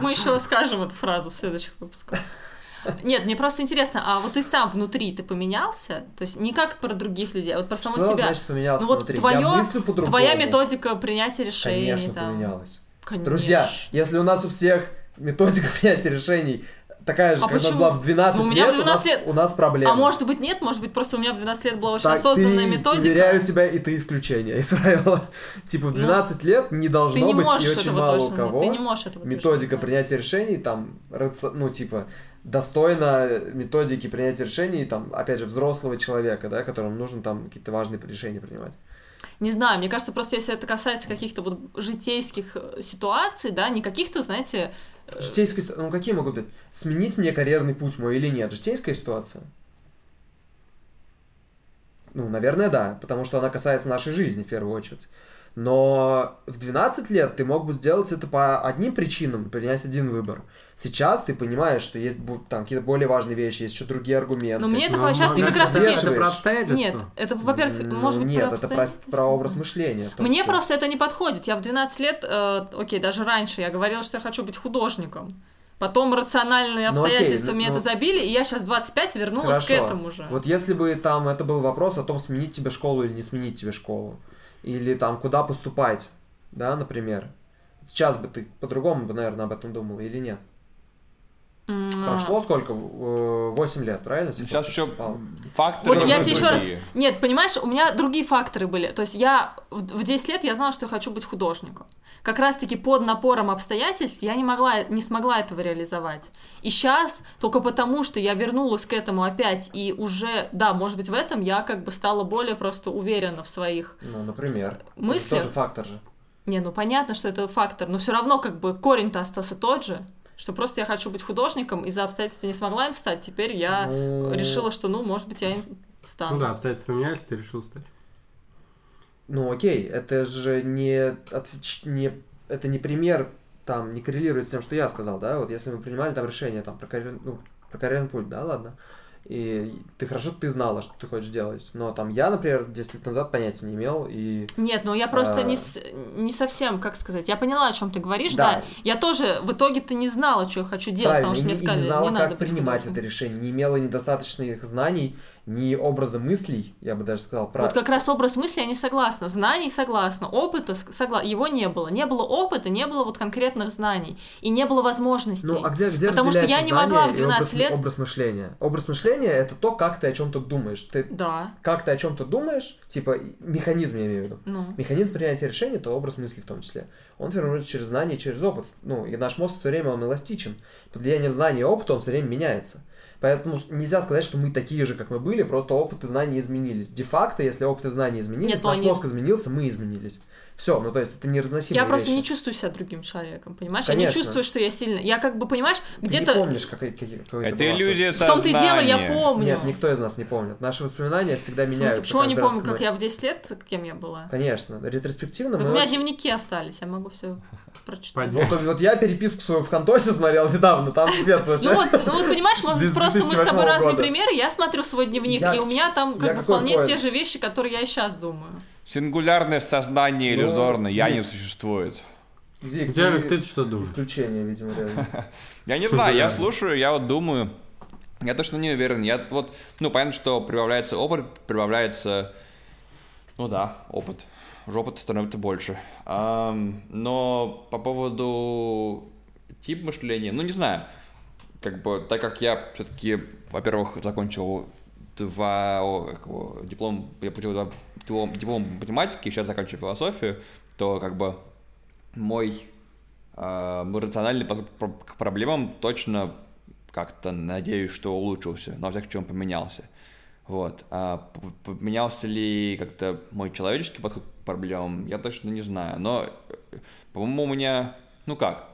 [SPEAKER 3] Мы еще скажем эту фразу в следующих выпусках. Нет, мне просто интересно, а вот ты сам внутри ты поменялся? То есть не как про других людей, а вот про самого
[SPEAKER 4] Что
[SPEAKER 3] себя.
[SPEAKER 4] значит поменялся
[SPEAKER 3] Ну вот
[SPEAKER 4] внутри?
[SPEAKER 3] твоё-
[SPEAKER 4] я мыслю по-другому.
[SPEAKER 3] Твоя методика принятия решений.
[SPEAKER 4] Конечно,
[SPEAKER 3] там.
[SPEAKER 4] поменялась.
[SPEAKER 3] Конечно.
[SPEAKER 4] Друзья, если у нас у всех методика принятия решений такая же,
[SPEAKER 3] А
[SPEAKER 4] как у нас
[SPEAKER 3] почему?
[SPEAKER 4] была в 12
[SPEAKER 3] Ну, у меня в
[SPEAKER 4] лет,
[SPEAKER 3] 12
[SPEAKER 4] у, нас,
[SPEAKER 3] лет-
[SPEAKER 4] у нас проблемы.
[SPEAKER 3] А может быть нет, может быть просто у меня в 12 лет была очень
[SPEAKER 4] Так,
[SPEAKER 3] осознанная
[SPEAKER 4] ты,
[SPEAKER 3] методика.
[SPEAKER 4] уверяю тебя, и ты исключение из правила. Типа в
[SPEAKER 3] Ну,
[SPEAKER 4] 12 лет не
[SPEAKER 3] Ты
[SPEAKER 4] должно
[SPEAKER 3] не
[SPEAKER 4] быть и очень мало
[SPEAKER 3] точно.
[SPEAKER 4] у кого.
[SPEAKER 3] Ты не можешь этого точно
[SPEAKER 4] методика
[SPEAKER 3] знать.
[SPEAKER 4] принятия решений, там, ну, типа, достойно методики принятия решений, там, опять же, взрослого человека, да, которому нужно там какие-то важные решения принимать.
[SPEAKER 3] Не знаю, мне кажется, просто если это касается каких-то вот житейских э, ситуаций, да, не каких-то, знаете, э,
[SPEAKER 4] ситуация, ну, какие могут быть? Сменить мне карьерный путь мой или нет? Житейская ситуация? Ну, наверное, да, потому что она касается нашей жизни в первую очередь. Но в 12 лет ты мог бы сделать это по одним причинам, принять один выбор. Сейчас ты понимаешь, что есть там какие-то более важные вещи, есть еще другие аргументы.
[SPEAKER 3] Но мне это
[SPEAKER 1] Ну,
[SPEAKER 3] сейчас ты как раз таки...
[SPEAKER 1] Это про обстоятельства?
[SPEAKER 3] Нет, это, во-первых, может быть,
[SPEAKER 4] Нет,
[SPEAKER 3] про
[SPEAKER 4] это про, про образ мышления.
[SPEAKER 3] Мне
[SPEAKER 4] числе.
[SPEAKER 3] просто это не подходит. Я в 12 лет, э, окей, даже раньше, я говорила, что я хочу быть художником. Потом рациональные
[SPEAKER 4] Ну, окей,
[SPEAKER 3] обстоятельства
[SPEAKER 4] ну,
[SPEAKER 3] мне
[SPEAKER 4] ну.
[SPEAKER 3] это забили, и я сейчас 25 вернулась к
[SPEAKER 4] Хорошо.
[SPEAKER 3] этому же.
[SPEAKER 4] Вот если бы там это был вопрос о том, сменить тебе школу или не сменить тебе школу, или там куда поступать, да, например. Сейчас бы ты по-другому наверное, об этом думала или нет? Прошло сколько? Э, 8 лет, правильно?
[SPEAKER 2] Сейчас еще факторы
[SPEAKER 3] Вот я тебе еще раз... Нет, понимаешь, у меня другие факторы были. То есть я в в 10 лет я знала, что я хочу быть художником. Как раз-таки под напором обстоятельств я не могла, не смогла этого реализовать. И сейчас только потому, что я вернулась к этому опять, и уже, да, может быть, в этом я как бы стала более просто уверена в своих...
[SPEAKER 4] Ну, например.
[SPEAKER 3] Мысли?
[SPEAKER 4] Это тоже фактор же.
[SPEAKER 3] Не, ну понятно, что это фактор, но все равно как бы корень-то остался тот же, что просто я хочу быть художником, из-за обстоятельств не смогла им стать, теперь я
[SPEAKER 4] Ну,
[SPEAKER 3] решила, что, ну, может быть, я им стану.
[SPEAKER 1] Ну да, обстоятельства поменялись, ты решил стать.
[SPEAKER 4] Ну, окей, это же не, отвеч- не... Это не пример, там, не коррелирует с тем, что я сказал, да? Вот если мы принимали там решение, там, про, карьер- ну, про карьерный путь, да, ладно? И ты хорошо, ты знала, что ты хочешь делать. Но там я, например, 10 лет назад понятия не имел, и...
[SPEAKER 3] Нет, ну я просто
[SPEAKER 4] А.
[SPEAKER 3] не, с- не совсем, как сказать, я поняла, о чем ты говоришь,
[SPEAKER 4] Да.
[SPEAKER 3] да. Я тоже в итоге ты не знала, что я хочу делать, потому что
[SPEAKER 4] и
[SPEAKER 3] мне
[SPEAKER 4] не- и
[SPEAKER 3] сказали,
[SPEAKER 4] не знала,
[SPEAKER 3] не надо
[SPEAKER 4] как принимать это решение, не имела недостаточных знаний, ни образа мыслей, я бы даже сказал, про...
[SPEAKER 3] Вот как раз образ мысли я не согласна, знаний согласна, опыта согласна, его не было, не было опыта, не было вот конкретных знаний и не было возможностей.
[SPEAKER 4] Ну, а где, где
[SPEAKER 3] Потому что я не могла в
[SPEAKER 4] знание и
[SPEAKER 3] 12
[SPEAKER 4] образ,
[SPEAKER 3] лет-
[SPEAKER 4] образ мышления? Образ мышления это то, как ты о чем-то думаешь. Ты
[SPEAKER 3] Да,
[SPEAKER 4] как ты о чем-то думаешь, типа механизм я имею в виду.
[SPEAKER 3] ну.
[SPEAKER 4] Механизм принятия решения это образ мысли в том числе. Он формируется через знания и через опыт. Ну, и наш мозг все время он эластичен. Под влиянием знаний и опыта он все время меняется. Поэтому нельзя сказать, что мы такие же, как мы были, просто опыт и знания изменились. Де-факто, если опыт и знания изменились,
[SPEAKER 3] Нет,
[SPEAKER 4] наш
[SPEAKER 3] они-
[SPEAKER 4] мозг изменился, мы изменились. Все, ну то есть это неразносимые
[SPEAKER 3] Я просто
[SPEAKER 4] вещи.
[SPEAKER 3] не чувствую себя другим человеком, понимаешь? Я не
[SPEAKER 4] Конечно.
[SPEAKER 3] чувствую, что я сильно. Я как бы, понимаешь,
[SPEAKER 4] Ты
[SPEAKER 3] где-то...
[SPEAKER 4] не помнишь, какой, какой, какой
[SPEAKER 2] Это
[SPEAKER 4] была
[SPEAKER 2] иллюзия
[SPEAKER 3] В том-то и дело, я помню.
[SPEAKER 4] Нет, никто из нас не помнит. Наши воспоминания всегда меняются.
[SPEAKER 3] почему я не помню, как
[SPEAKER 4] мы-
[SPEAKER 3] я в 10 лет, кем я была?
[SPEAKER 4] Конечно, ретроспективно
[SPEAKER 3] Так
[SPEAKER 4] мы
[SPEAKER 3] у меня
[SPEAKER 4] очень-
[SPEAKER 3] дневники остались, я могу все прочитать.
[SPEAKER 1] Понятно.
[SPEAKER 4] Вот, вот я переписку свою в Хантосе смотрел недавно, там вообще.
[SPEAKER 3] Ну вот, ну вот понимаешь, просто мы с
[SPEAKER 4] 2008
[SPEAKER 3] тобой разные примеры, я смотрю свой дневник, и у меня там как бы вполне те же вещи, которые я и сейчас думаю.
[SPEAKER 2] Сингулярное сознание
[SPEAKER 4] Ну,
[SPEAKER 2] иллюзорное, я
[SPEAKER 4] нет.
[SPEAKER 2] не существует.
[SPEAKER 4] Вик,
[SPEAKER 1] Дерек, ты что думаешь?
[SPEAKER 4] Исключение, видимо, реально.
[SPEAKER 2] Я не знаю, я слушаю, я вот думаю. Я точно не уверен. Я вот, ну, понятно, что прибавляется опыт, прибавляется, ну да, опыт. Опыта становится больше. Но по поводу тип мышления, ну, не знаю. Как бы, так как я все-таки, во-первых, закончил два о, как его, диплом, я получил два диплом, диплом по математике, сейчас заканчиваю философию, то как бы мой мой рациональный подход к про- к проблемам точно как-то надеюсь, что улучшился, но всяком он поменялся. Вот. А поменялся ли как-то мой человеческий подход к проблемам, я точно не знаю. Но, э, по-моему, у меня, ну как,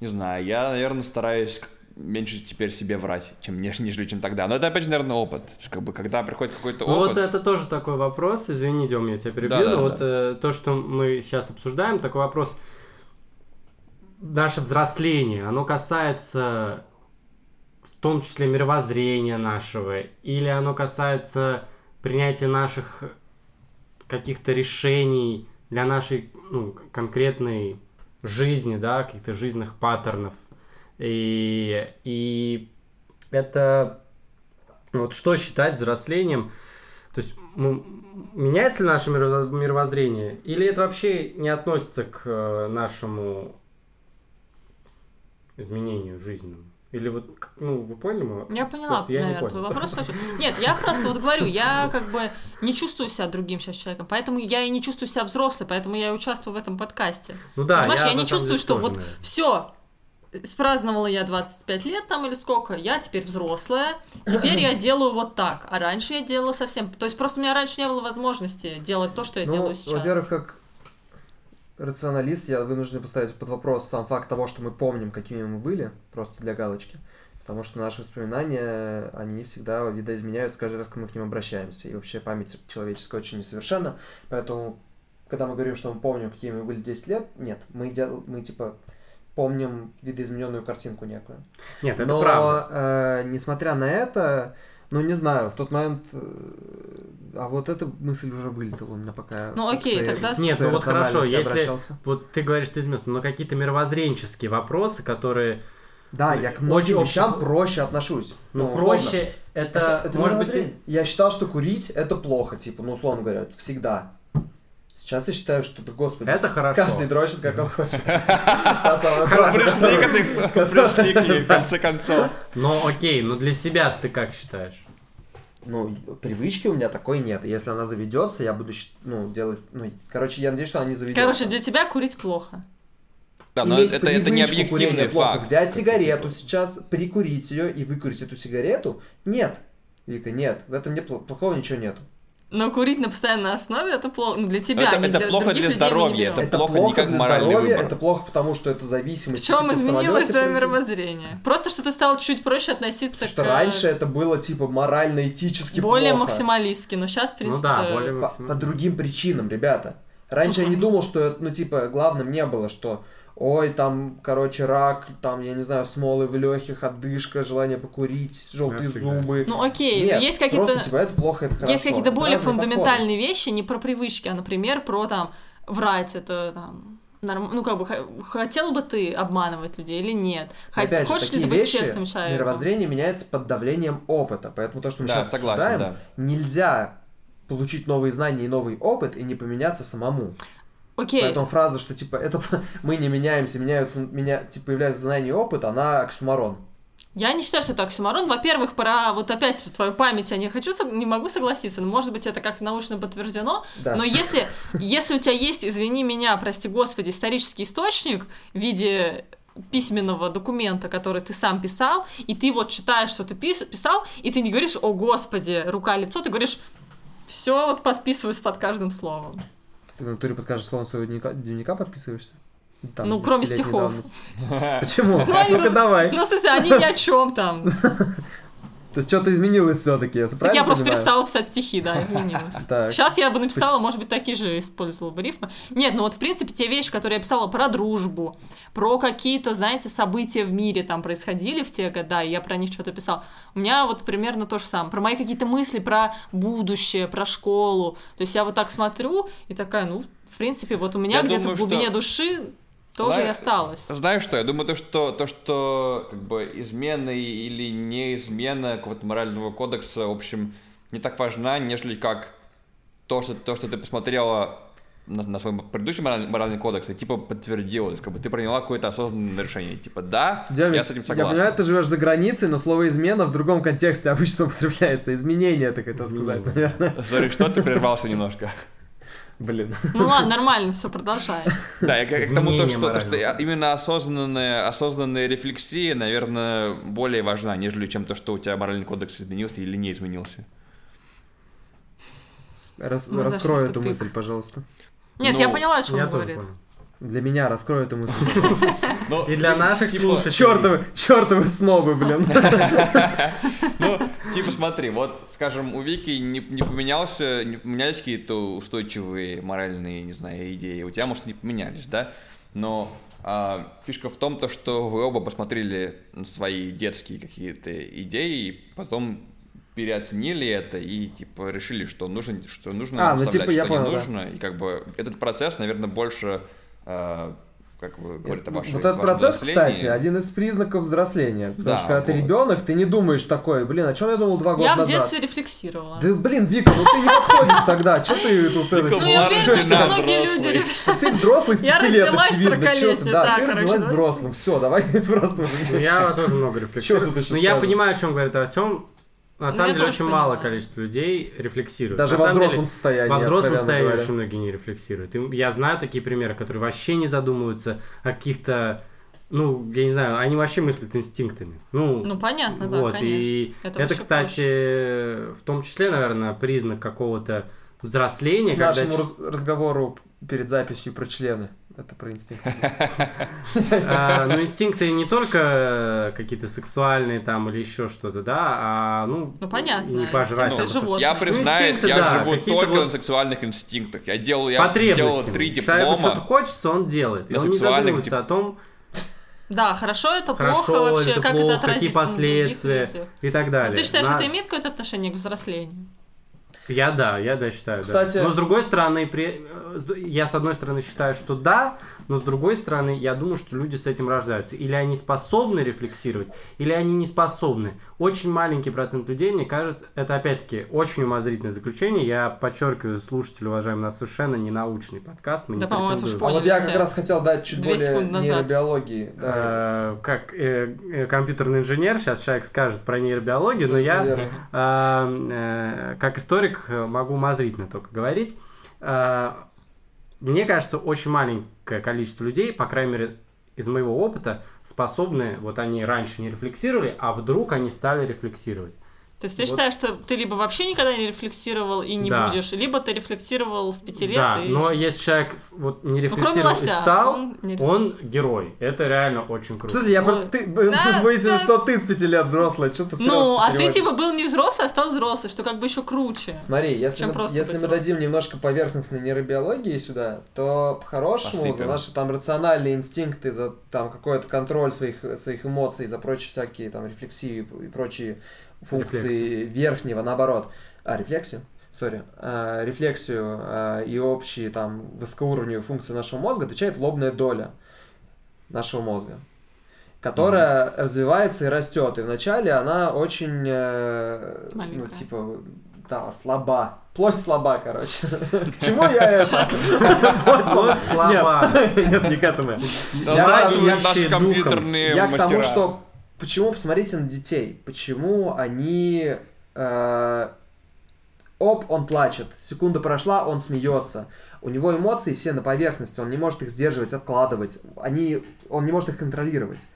[SPEAKER 2] не знаю, я, наверное, стараюсь меньше теперь себе врать, чем неж- нежели чем тогда. Но это опять же, наверное, опыт. Как бы, когда приходит какой-то
[SPEAKER 1] Ну
[SPEAKER 2] опыт.
[SPEAKER 1] вот это тоже такой вопрос, извини, Дем, я тебя перебью,
[SPEAKER 2] Да-да-да.
[SPEAKER 1] но вот э, то, что мы сейчас обсуждаем, такой вопрос, наше взросление, оно касается в том числе мировоззрения нашего, или оно касается принятия наших каких-то решений для нашей ну, конкретной жизни, да, каких-то жизненных паттернов. И, и это вот что считать взрослением? То есть ну, меняется ли наше мировоз- мировоззрение? Или это вообще не относится к э, нашему изменению жизненному? Или вот, ну, вы поняли вопрос?
[SPEAKER 3] Я поняла,
[SPEAKER 1] Просто я не
[SPEAKER 3] наверное, твой
[SPEAKER 1] понял.
[SPEAKER 3] вопрос. хочу. Нет, я просто вот говорю, я как бы не чувствую себя другим сейчас человеком, поэтому я и не чувствую себя взрослой, поэтому я и участвую в этом подкасте.
[SPEAKER 1] Ну да,
[SPEAKER 3] Понимаешь, я,
[SPEAKER 1] на
[SPEAKER 3] не чувствую, что
[SPEAKER 1] тоже,
[SPEAKER 3] вот
[SPEAKER 1] наверное.
[SPEAKER 3] все, спраздновала я 25 лет там или сколько, я теперь взрослая, теперь я делаю вот так, а раньше я делала совсем... То есть просто у меня раньше не было возможности делать то, что я
[SPEAKER 4] Ну,
[SPEAKER 3] делаю сейчас.
[SPEAKER 4] во-первых, как рационалист, я вынужден поставить под вопрос сам факт того, что мы помним, какими мы были, просто для галочки. Потому что наши воспоминания, они всегда видоизменяются каждый раз, когда мы к ним обращаемся. И вообще память человеческая очень несовершенна. Поэтому, когда мы говорим, что мы помним, какими мы были 10 лет, нет, мы, дел... мы типа помним видоизмененную картинку некую.
[SPEAKER 1] Нет, это
[SPEAKER 4] Но,
[SPEAKER 1] правда.
[SPEAKER 4] э, несмотря на это, ну, не знаю, в тот момент... э, а вот эта мысль уже вылетела у меня пока...
[SPEAKER 3] Ну, окей,
[SPEAKER 4] своей-
[SPEAKER 3] тогда
[SPEAKER 1] Нет, ну вот хорошо, если-
[SPEAKER 4] обращался.
[SPEAKER 1] Вот ты говоришь, ты изменился, но какие-то мировоззренческие вопросы, которые,
[SPEAKER 4] Да, я к
[SPEAKER 1] Очень
[SPEAKER 4] многим
[SPEAKER 1] общих-
[SPEAKER 4] вещам проще отношусь.
[SPEAKER 1] ну,
[SPEAKER 4] условно.
[SPEAKER 1] проще, это,
[SPEAKER 4] это
[SPEAKER 1] может быть.
[SPEAKER 4] Я считал, что курить это плохо, типа, ну, условно говоря, всегда. Сейчас я считаю, что, да, господи,
[SPEAKER 1] это хорошо.
[SPEAKER 4] каждый дрочит, как он хочет.
[SPEAKER 2] Пришли к ней, в конце концов.
[SPEAKER 1] Но окей, но для себя ты как считаешь?
[SPEAKER 4] Ну, привычки у меня такой нет. Если она заведется, я буду, ну, делать, ну, короче, я надеюсь, что она не заведется.
[SPEAKER 3] Короче, для тебя курить плохо.
[SPEAKER 2] Да, но это, это не объективный факт.
[SPEAKER 4] Взять сигарету сейчас, прикурить ее и выкурить эту сигарету? Нет. Вика, нет. В этом не пл- плохого ничего нету.
[SPEAKER 3] Но курить на постоянной основе это плохо. Ну, для тебя,
[SPEAKER 2] Это-
[SPEAKER 3] а не
[SPEAKER 2] это
[SPEAKER 3] для
[SPEAKER 2] плохо
[SPEAKER 3] других
[SPEAKER 2] для здоровья, это
[SPEAKER 4] Это
[SPEAKER 2] плохо
[SPEAKER 4] плохо,
[SPEAKER 2] не как
[SPEAKER 4] для
[SPEAKER 2] моральный
[SPEAKER 4] здоровья,
[SPEAKER 2] выбор.
[SPEAKER 4] это плохо, потому что это
[SPEAKER 3] В
[SPEAKER 4] зависимость.
[SPEAKER 3] чем
[SPEAKER 4] типа, в
[SPEAKER 3] изменилось твое мировоззрение? Просто что ты стал чуть проще относиться
[SPEAKER 4] Что
[SPEAKER 3] к
[SPEAKER 4] раньше это было типа морально-этически
[SPEAKER 3] более
[SPEAKER 4] плохо.
[SPEAKER 3] максималистски, но сейчас, в принципе,
[SPEAKER 1] ну да, более
[SPEAKER 4] По, по другим причинам, ребята. Раньше я не думал, что ну, типа, главным не было, что ой, там, короче, рак, там, я не знаю, смолы в легких, отдышка, желание покурить, желтые
[SPEAKER 1] всегда.
[SPEAKER 4] зубы.
[SPEAKER 3] Ну окей,
[SPEAKER 4] Нет,
[SPEAKER 3] есть какие-то...
[SPEAKER 4] просто, типа, это плохо, это хорошо.
[SPEAKER 3] Есть какие-то более
[SPEAKER 4] разные
[SPEAKER 3] фундаментальные вещи, не про привычки, а, например, про там врать, это там норм- ну как бы хотел бы ты обманывать людей или нет? Хот-
[SPEAKER 4] Опять же,
[SPEAKER 3] Хочешь ли
[SPEAKER 4] такие
[SPEAKER 3] ты быть
[SPEAKER 4] вещи,
[SPEAKER 3] честным человеком?
[SPEAKER 4] Мировоззрение меняется под давлением опыта, поэтому то, что мы
[SPEAKER 2] Да,
[SPEAKER 4] сейчас
[SPEAKER 2] согласен,
[SPEAKER 4] обсуждаем,
[SPEAKER 2] да.
[SPEAKER 4] нельзя получить новые знания и новый опыт и не поменяться самому.
[SPEAKER 3] Окей,
[SPEAKER 4] Поэтому фраза, что типа это мы не меняемся, меняются, меня, типа появляются знания и опыт, она оксюмарон.
[SPEAKER 3] Я не считаю, что это оксюморон. Во-первых, про вот опять твою память я не хочу, не могу согласиться. Но, может быть, это как научно подтверждено.
[SPEAKER 4] Да.
[SPEAKER 3] Но если, если у тебя есть, извини меня, прости господи, исторический источник в виде письменного документа, который ты сам писал, и ты вот читаешь, что ты пис- писал, и ты не говоришь, о господи, рука-лицо, ты говоришь, все, вот подписываюсь под каждым словом.
[SPEAKER 4] Ты в натуре под каждым словом своего дневника, дневника подписываешься? Там,
[SPEAKER 3] Ну, кроме стихов.
[SPEAKER 4] давности. Почему?
[SPEAKER 3] Ну, они
[SPEAKER 4] давай.
[SPEAKER 3] Ну, в смысле, они ни о чем там.
[SPEAKER 4] То есть что-то изменилось все-таки, я
[SPEAKER 3] Так
[SPEAKER 4] правильно
[SPEAKER 3] я просто
[SPEAKER 4] понимаю?
[SPEAKER 3] перестала писать стихи, да, изменилось.
[SPEAKER 4] Так.
[SPEAKER 3] Сейчас я бы написала, может быть, такие же использовала бы рифмы. Нет, ну вот, в принципе, те вещи, которые я писала про дружбу, про какие-то, знаете, события в мире там происходили в те года, и я про них что-то писала. У меня вот примерно то же самое. Про мои какие-то мысли про будущее, про школу. То есть я вот так смотрю и такая, ну, в принципе, вот у меня
[SPEAKER 2] Я
[SPEAKER 3] где-то
[SPEAKER 2] думаю,
[SPEAKER 3] в глубине
[SPEAKER 2] что-
[SPEAKER 3] души тоже и
[SPEAKER 2] Зна-
[SPEAKER 3] осталось.
[SPEAKER 2] Знаешь что, я думаю, то, что, то, что как бы измена или не измена какого-то морального кодекса, в общем, не так важна, нежели как то, что, то, что ты посмотрела на, на свой предыдущий моральный, моральный кодекс, и типа подтвердилось, как бы ты приняла какое-то осознанное решение. Типа, да,
[SPEAKER 4] Демид,
[SPEAKER 2] я с этим
[SPEAKER 4] я
[SPEAKER 2] согласен.
[SPEAKER 4] понимаю, ты живешь за границей, но слово измена в другом контексте обычно употребляется. Изменение, ты хотел сказать, наверное.
[SPEAKER 2] Смотри, что ты прервался немножко.
[SPEAKER 4] Блин.
[SPEAKER 3] Ну ладно, нормально, все, продолжай.
[SPEAKER 2] Да, я к тому, то, что, то, что
[SPEAKER 1] морального.
[SPEAKER 2] именно осознанная, осознанная рефлексия, наверное, более важна, нежели чем то, что у тебя моральный кодекс изменился или не изменился.
[SPEAKER 4] Рас-
[SPEAKER 3] зашли
[SPEAKER 4] раскрой эту мысль, пожалуйста.
[SPEAKER 3] Нет,
[SPEAKER 2] Ну,
[SPEAKER 3] я поняла, о чем он говорит.
[SPEAKER 1] понял.
[SPEAKER 4] Для меня раскрой эту мысль.
[SPEAKER 2] Ну,
[SPEAKER 1] И для
[SPEAKER 2] ти-
[SPEAKER 1] наших
[SPEAKER 2] типа,
[SPEAKER 1] слушателей.
[SPEAKER 4] Чёртовы, чёртовы снобы, блин.
[SPEAKER 2] Ну, типа смотри, вот, скажем, у Вики не, не поменялся, не поменялись какие-то устойчивые моральные, не знаю, идеи. У тебя, может, не поменялись, да? Но а, фишка в том, то, что вы оба посмотрели свои детские какие-то идеи, и потом переоценили это и типа решили, что нужно, что нужно
[SPEAKER 4] А, ну, типа, я
[SPEAKER 2] что не
[SPEAKER 4] понял, да.
[SPEAKER 2] нужно, и как бы этот процесс, наверное, больше, как вы говорите, о вашей
[SPEAKER 4] Вот этот процесс, кстати, один из признаков взросления. Потому
[SPEAKER 2] Да,
[SPEAKER 4] что когда ты
[SPEAKER 2] вот.
[SPEAKER 4] ребенок, ты не думаешь такой, блин, о чем я думал два года
[SPEAKER 3] Я в
[SPEAKER 4] назад?
[SPEAKER 3] детстве рефлексировала.
[SPEAKER 4] Да блин, Вика, ну ты не подходишь тогда, что ты тут это
[SPEAKER 3] Ну, я уверена, что многие люди...
[SPEAKER 4] Ты взрослый с
[SPEAKER 3] Я
[SPEAKER 4] 5 лет,
[SPEAKER 3] родилась
[SPEAKER 4] очевидно. чё ты-
[SPEAKER 3] 40-летие,
[SPEAKER 4] да, ты родилась взрослым. Все, давай просто
[SPEAKER 1] Ну,
[SPEAKER 4] уже.
[SPEAKER 1] я тоже много рефлексирую. Но я
[SPEAKER 4] скажешь?
[SPEAKER 1] понимаю, о чем говорит Артем. На
[SPEAKER 3] Ну,
[SPEAKER 1] самом деле очень мало
[SPEAKER 3] понимаю.
[SPEAKER 1] количество людей рефлексируют.
[SPEAKER 4] Даже
[SPEAKER 1] На
[SPEAKER 4] во
[SPEAKER 1] самом деле,
[SPEAKER 4] взрослом состоянии.
[SPEAKER 1] Во взрослом состоянии
[SPEAKER 4] говоря.
[SPEAKER 1] очень многие не рефлексируют. И я знаю такие примеры, которые вообще не задумываются о каких-то, ну, я не знаю, они вообще мыслят инстинктами. Ну,
[SPEAKER 3] Ну, понятно, да,
[SPEAKER 1] вот,
[SPEAKER 3] конечно.
[SPEAKER 1] и
[SPEAKER 3] Это
[SPEAKER 1] это, кстати, в том числе, наверное, признак какого-то взросления,
[SPEAKER 4] К
[SPEAKER 1] когда
[SPEAKER 4] нашему разговору перед записью про члены. Это про инстинкт.
[SPEAKER 1] А, ну, инстинкты не только какие-то сексуальные там или еще что-то, да, а, ну,
[SPEAKER 3] Ну, понятно,
[SPEAKER 1] не пожрать.
[SPEAKER 3] инстинкты.
[SPEAKER 2] Я признаюсь,
[SPEAKER 1] инстинкты,
[SPEAKER 2] я живу только на сексуальных инстинктах. Я делал, я три
[SPEAKER 1] Человеку что-то
[SPEAKER 2] диплома.
[SPEAKER 1] хочется, он делает. И он не задумывается о том,
[SPEAKER 3] Да, хорошо это,
[SPEAKER 1] хорошо
[SPEAKER 3] плохо вообще,
[SPEAKER 1] это
[SPEAKER 3] как
[SPEAKER 1] плохо,
[SPEAKER 3] это отразится
[SPEAKER 1] какие
[SPEAKER 3] на других
[SPEAKER 1] последствия и так
[SPEAKER 3] А
[SPEAKER 1] далее.
[SPEAKER 3] ты считаешь,
[SPEAKER 1] На-
[SPEAKER 3] это имеет какое-то отношение к взрослению?
[SPEAKER 1] Я да, я да считаю. да.
[SPEAKER 4] Кстати-
[SPEAKER 1] Но с другой стороны, при... э, я с одной стороны считаю, что да, но с другой стороны, я думаю, что люди с этим рождаются. Или они способны рефлексировать, или они не способны. Очень маленький процент людей, мне кажется, это опять-таки очень умозрительное заключение. Я подчеркиваю, слушатели, уважаемые, у нас совершенно не научный подкаст. Мы
[SPEAKER 3] Да,
[SPEAKER 1] не
[SPEAKER 3] по-моему, это уж.
[SPEAKER 4] А вот я как раз хотел дать чуть более нейробиологии. Да.
[SPEAKER 1] Э, как э, э, компьютерный инженер, сейчас человек скажет про нейробиологию, но я э, э, как историк э, могу умозрительно только говорить. Э, Мне кажется, очень маленькое количество людей, по крайней мере, из моего опыта, способны, вот они раньше не рефлексировали, а вдруг они стали рефлексировать.
[SPEAKER 3] То есть ты
[SPEAKER 1] Вот.
[SPEAKER 3] считаешь, что ты либо вообще никогда не рефлексировал и не
[SPEAKER 1] Да.
[SPEAKER 3] будешь, либо ты рефлексировал с пяти лет
[SPEAKER 1] да,
[SPEAKER 3] и...
[SPEAKER 1] но если человек вот не
[SPEAKER 3] Ну, кроме
[SPEAKER 1] рефлексировал и
[SPEAKER 3] лося,
[SPEAKER 1] стал,
[SPEAKER 3] он не
[SPEAKER 1] он герой. Это реально очень круто.
[SPEAKER 4] смысле, я
[SPEAKER 3] Ну,
[SPEAKER 4] ты
[SPEAKER 3] да,
[SPEAKER 4] выяснил,
[SPEAKER 3] да.
[SPEAKER 4] что ты с пяти лет взрослая. Что ты
[SPEAKER 3] Ну, а ты типа был не взрослый, а стал взрослый, что как бы еще круче.
[SPEAKER 4] Смотри, если,
[SPEAKER 3] чем
[SPEAKER 4] мы,
[SPEAKER 3] просто
[SPEAKER 4] если мы дадим немножко поверхностной нейробиологии сюда, то по-хорошему за наши там рациональные инстинкты, за там какой-то контроль своих, своих эмоций, за прочие всякие там рефлексии и прочие функции верхнего, наоборот, а, рефлексию, сори, а, рефлексию а, и общие там высокоуровневые функции нашего мозга отвечает лобная доля нашего мозга которая развивается и растет. И вначале она очень, э, ну, типа, да, слаба. Плоть слаба, короче. К чему я это? Плоть
[SPEAKER 1] слова.
[SPEAKER 4] Нет, не к этому. Я- к тому, что почему, посмотрите на детей, почему они... э, оп, он плачет, секунда прошла, он смеется. У него эмоции все на поверхности, он не может их сдерживать, откладывать, они, он не может их контролировать.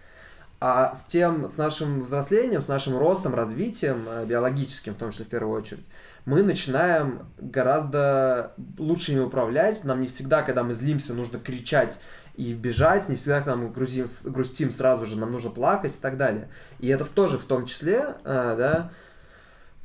[SPEAKER 4] А с тем, с нашим взрослением, с нашим ростом, развитием, э, биологическим, в том числе в первую очередь, мы начинаем гораздо лучше ими управлять. Нам не всегда, когда мы злимся, нужно кричать и бежать, не всегда, когда мы грузим, грустим сразу же, нам нужно плакать и так далее. И это тоже в том числе, э, да,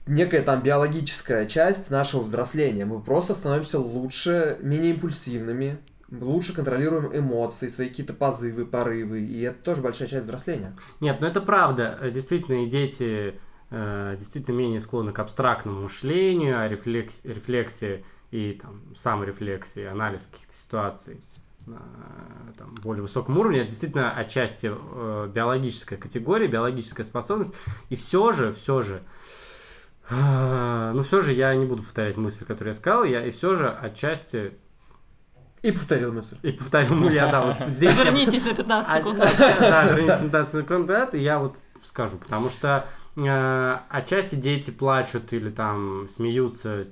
[SPEAKER 4] некая там биологическая часть нашего взросления. Мы просто становимся лучше, менее импульсивными, лучше контролируем эмоции, свои какие-то позывы, порывы, и это тоже большая часть взросления.
[SPEAKER 1] Нет, ну это правда. Действительно, и дети э, действительно менее склонны к абстрактному мышлению, а рефлекс, рефлексии и там, саморефлексии, анализ каких-то ситуаций там, более высоком уровне. Это действительно отчасти э, биологическая категория, биологическая способность. И все же, все же, э, ну все же я не буду повторять мысль, которую я сказал, я и все же отчасти
[SPEAKER 4] И повторил мысль.
[SPEAKER 1] и повторил, ну я да, вот здесь я
[SPEAKER 3] Вернитесь на 15
[SPEAKER 1] а,
[SPEAKER 3] секунд.
[SPEAKER 1] Да, вернитесь на 15 секунд назад, и я вот скажу, потому что э, отчасти дети плачут или там смеются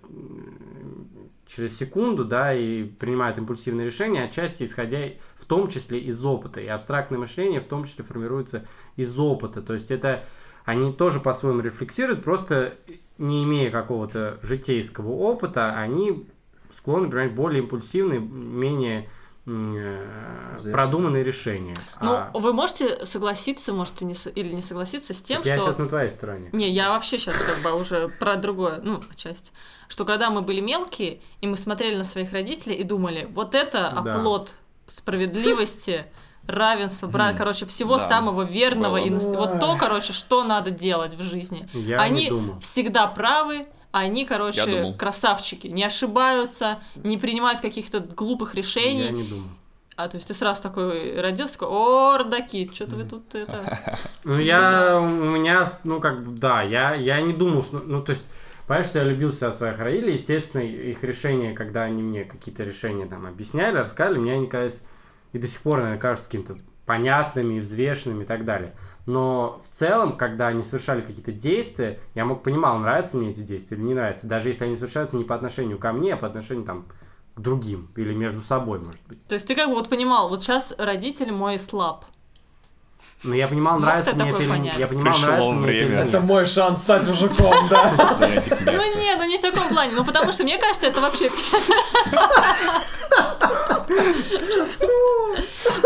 [SPEAKER 1] через секунду, да, и принимают импульсивные решения, отчасти исходя в том числе из опыта. И абстрактное мышление в том числе формируется из опыта. То есть это они тоже по-своему рефлексируют, просто не имея какого-то житейского опыта, они склонны принимать более импульсивные, менее э,
[SPEAKER 4] Взвешенные.
[SPEAKER 1] продуманные решения.
[SPEAKER 3] Ну,
[SPEAKER 1] А
[SPEAKER 3] вы можете согласиться, может, и не, со- или не согласиться с тем,
[SPEAKER 1] я
[SPEAKER 3] что...
[SPEAKER 1] сейчас на твоей стороне.
[SPEAKER 3] Не, я вообще сейчас как бы уже про другое, ну, часть. Что когда мы были мелкие, и мы смотрели на своих родителей и думали, вот это
[SPEAKER 1] Да.
[SPEAKER 3] оплот справедливости, равенства, бра... короче, всего
[SPEAKER 2] Да.
[SPEAKER 3] самого верного. И
[SPEAKER 4] Было.
[SPEAKER 3] нас- вот то, короче, что надо делать в жизни.
[SPEAKER 1] Я
[SPEAKER 3] они
[SPEAKER 1] не думал.
[SPEAKER 3] всегда правы, они, короче,
[SPEAKER 2] думал.
[SPEAKER 3] красавчики, не ошибаются, не принимают каких-то глупых решений.
[SPEAKER 1] Я не думал.
[SPEAKER 3] А, то есть ты сразу такой родился, такой, о, родаки, что-то вы тут это...
[SPEAKER 1] Ну, я, у меня, ну, как бы, да, я, я не думал, что, ну, то есть, понятно, что я любился от своих родителей, естественно, их решения, когда они мне какие-то решения там объясняли, рассказали, мне они казались, и до сих пор, наверное, кажутся какими-то понятными, взвешенными и так далее. Но в целом, когда они совершали какие-то действия, я мог понимал, нравятся мне эти действия или не нравятся, даже если они совершаются не по отношению ко мне, а по отношению там к другим или между собой, может быть.
[SPEAKER 3] То есть ты как бы вот понимал, вот сейчас родитель мой слаб.
[SPEAKER 1] Но я понимал,
[SPEAKER 3] Мог
[SPEAKER 1] нравится мне это или
[SPEAKER 3] понять?
[SPEAKER 1] Я понимал,
[SPEAKER 2] Пришло
[SPEAKER 1] нравится мне это
[SPEAKER 2] время.
[SPEAKER 1] или
[SPEAKER 4] Это
[SPEAKER 1] нет.
[SPEAKER 4] мой шанс стать мужиком, да.
[SPEAKER 3] Ну не, ну не в таком плане, ну потому что мне кажется, это вообще...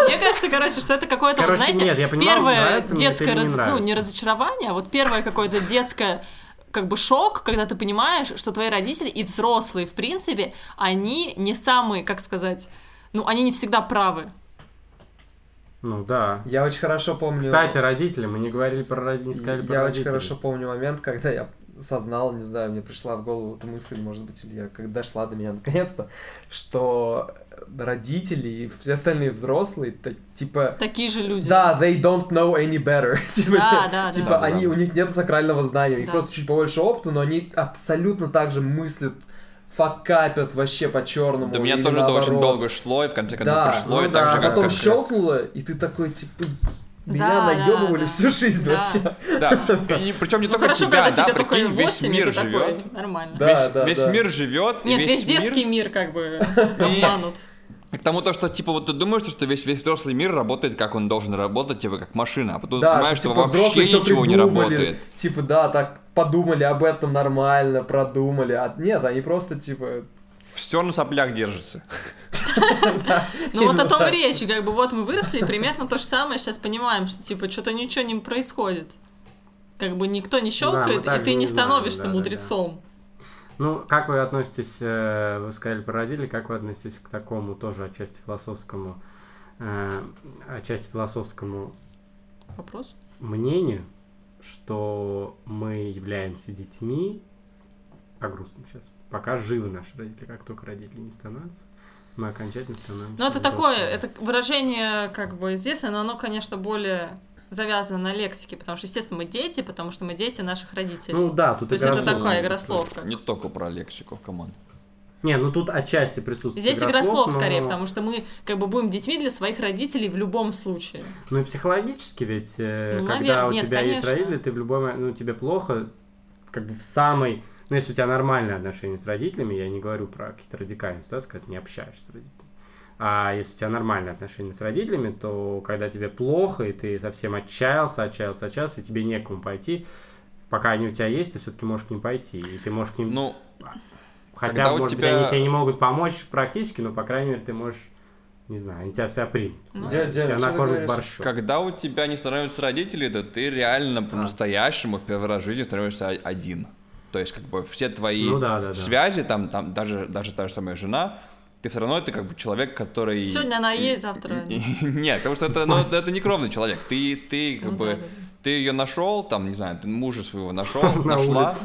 [SPEAKER 3] Мне кажется, короче, что это какое-то, вот,
[SPEAKER 1] Короче,
[SPEAKER 3] знаете,
[SPEAKER 1] нет, я понимаю,
[SPEAKER 3] первое детское,
[SPEAKER 1] не
[SPEAKER 3] ну, не разочарование, а вот первое какое-то детское как бы шок, когда ты понимаешь, что твои родители и взрослые, в принципе, они не самые, как сказать, ну, они не всегда правы.
[SPEAKER 1] Ну да.
[SPEAKER 4] Я очень хорошо помню...
[SPEAKER 1] Кстати, родители, мы не говорили про родителей, не сказали про
[SPEAKER 4] Я очень
[SPEAKER 1] родителей.
[SPEAKER 4] хорошо помню момент, когда я сознал, не знаю, мне пришла в голову эта мысль, может быть, или я как дошла до меня наконец-то, что родители и все остальные взрослые, та- типа,
[SPEAKER 3] Такие же люди.
[SPEAKER 4] да, they don't know any better. типа,
[SPEAKER 3] Да, да,
[SPEAKER 4] типа
[SPEAKER 3] да.
[SPEAKER 4] они, у них нет сакрального знания, у них
[SPEAKER 3] Да.
[SPEAKER 4] просто чуть побольше опыта, но они абсолютно так же мыслят, факапят вообще по-черному.
[SPEAKER 2] До меня тоже это очень долго шло, и в конце концов
[SPEAKER 4] Да,
[SPEAKER 2] пришло,
[SPEAKER 1] ну
[SPEAKER 2] и так
[SPEAKER 1] да.
[SPEAKER 2] же,
[SPEAKER 4] А
[SPEAKER 2] как...
[SPEAKER 4] потом
[SPEAKER 2] как-
[SPEAKER 4] щелкнуло, и ты такой, типа, меня
[SPEAKER 3] Да,
[SPEAKER 4] наебывали
[SPEAKER 3] да.
[SPEAKER 4] всю жизнь
[SPEAKER 3] Да.
[SPEAKER 4] вообще.
[SPEAKER 2] Да, и причем не
[SPEAKER 3] Ну
[SPEAKER 2] только
[SPEAKER 3] хорошо,
[SPEAKER 2] тебя,
[SPEAKER 3] когда
[SPEAKER 2] да,
[SPEAKER 3] тебе только
[SPEAKER 2] прикинь, весь
[SPEAKER 3] 8, и
[SPEAKER 2] мир
[SPEAKER 3] ты такой,
[SPEAKER 2] живет,
[SPEAKER 3] нормально.
[SPEAKER 4] Да,
[SPEAKER 2] весь,
[SPEAKER 4] да,
[SPEAKER 2] весь
[SPEAKER 4] да.
[SPEAKER 2] мир живет,
[SPEAKER 3] Нет, весь,
[SPEAKER 2] весь мир-
[SPEAKER 3] детский мир как бы обманут.
[SPEAKER 2] К тому, то, что, типа, вот ты думаешь, что весь, весь взрослый мир работает, как он должен работать, типа, как машина, а потом ты
[SPEAKER 4] Да,
[SPEAKER 2] понимаешь, что,
[SPEAKER 4] типа,
[SPEAKER 2] вообще
[SPEAKER 4] взрослые всё
[SPEAKER 2] ничего не
[SPEAKER 4] придумали,
[SPEAKER 2] работает.
[SPEAKER 4] Типа, да, так подумали об этом нормально, продумали. А нет, они просто, типа,
[SPEAKER 2] Все на соплях держится.
[SPEAKER 3] Ну вот о том речь, как бы вот мы выросли, и примерно то же самое сейчас понимаем, что типа что-то ничего не происходит. Как бы никто не щелкает, и ты не становишься мудрецом.
[SPEAKER 1] Ну, как вы относитесь, э, вы сказали про родителей, как вы относитесь к такому тоже отчасти философскому, э, отчасти философскому
[SPEAKER 3] Вопрос?
[SPEAKER 1] мнению, что мы являемся детьми, по грустному сейчас, пока живы наши родители, как только родители не становятся, мы окончательно становимся
[SPEAKER 3] Ну это такое, это выражение как бы известное, но оно, конечно, более завязано на лексике, потому что, естественно, мы дети, потому что мы дети наших родителей.
[SPEAKER 1] Ну да, тут
[SPEAKER 3] То есть это
[SPEAKER 1] слов.
[SPEAKER 3] такая игра слов. Как...
[SPEAKER 2] Не только про лексику, команд.
[SPEAKER 1] Не, ну тут отчасти присутствует
[SPEAKER 3] Здесь игра слов скорее,
[SPEAKER 1] но-
[SPEAKER 3] потому что мы как бы будем детьми для своих родителей в любом случае.
[SPEAKER 1] Ну и психологически ведь, э,
[SPEAKER 3] Ну,
[SPEAKER 1] когда
[SPEAKER 3] наверное,
[SPEAKER 1] у
[SPEAKER 3] нет,
[SPEAKER 1] тебя есть
[SPEAKER 3] конечно.
[SPEAKER 1] родители, ты в любой момент, ну тебе плохо, как бы в самой... Ну если у тебя нормальные отношения с родителями, я не говорю про какие-то радикальные ситуации, когда ты не общаешься с родителями. А если у тебя нормальные отношения с родителями, то когда тебе плохо, и ты совсем отчаялся, отчаялся, отчаялся, и тебе некому пойти, пока они у тебя есть, ты все-таки можешь к ним пойти. И ты можешь к ним...
[SPEAKER 2] Ну,
[SPEAKER 1] Хотя,
[SPEAKER 2] когда
[SPEAKER 1] может быть,
[SPEAKER 2] тебя-
[SPEAKER 1] они тебе не могут помочь практически, но, по крайней мере, ты можешь... Не знаю, они тебя вся примут.
[SPEAKER 3] Ну,
[SPEAKER 4] Дя- Дя-
[SPEAKER 1] тебя накормят борщом.
[SPEAKER 2] когда у тебя не становятся родители, то ты реально по-настоящему в первый раз в жизни становишься один. То есть, как бы, все твои
[SPEAKER 1] Ну да, да, да.
[SPEAKER 2] связи, там, там даже, даже та же самая жена, ты все равно это как бы человек, который...
[SPEAKER 3] Сегодня она есть, завтра
[SPEAKER 2] Нет, потому что это, ну, это не кровный человек. Ты, ты как
[SPEAKER 3] Ну
[SPEAKER 2] бы,
[SPEAKER 3] да, да, да.
[SPEAKER 2] ты ее нашел, там, не знаю, ты мужа своего нашел,
[SPEAKER 1] На
[SPEAKER 2] нашла.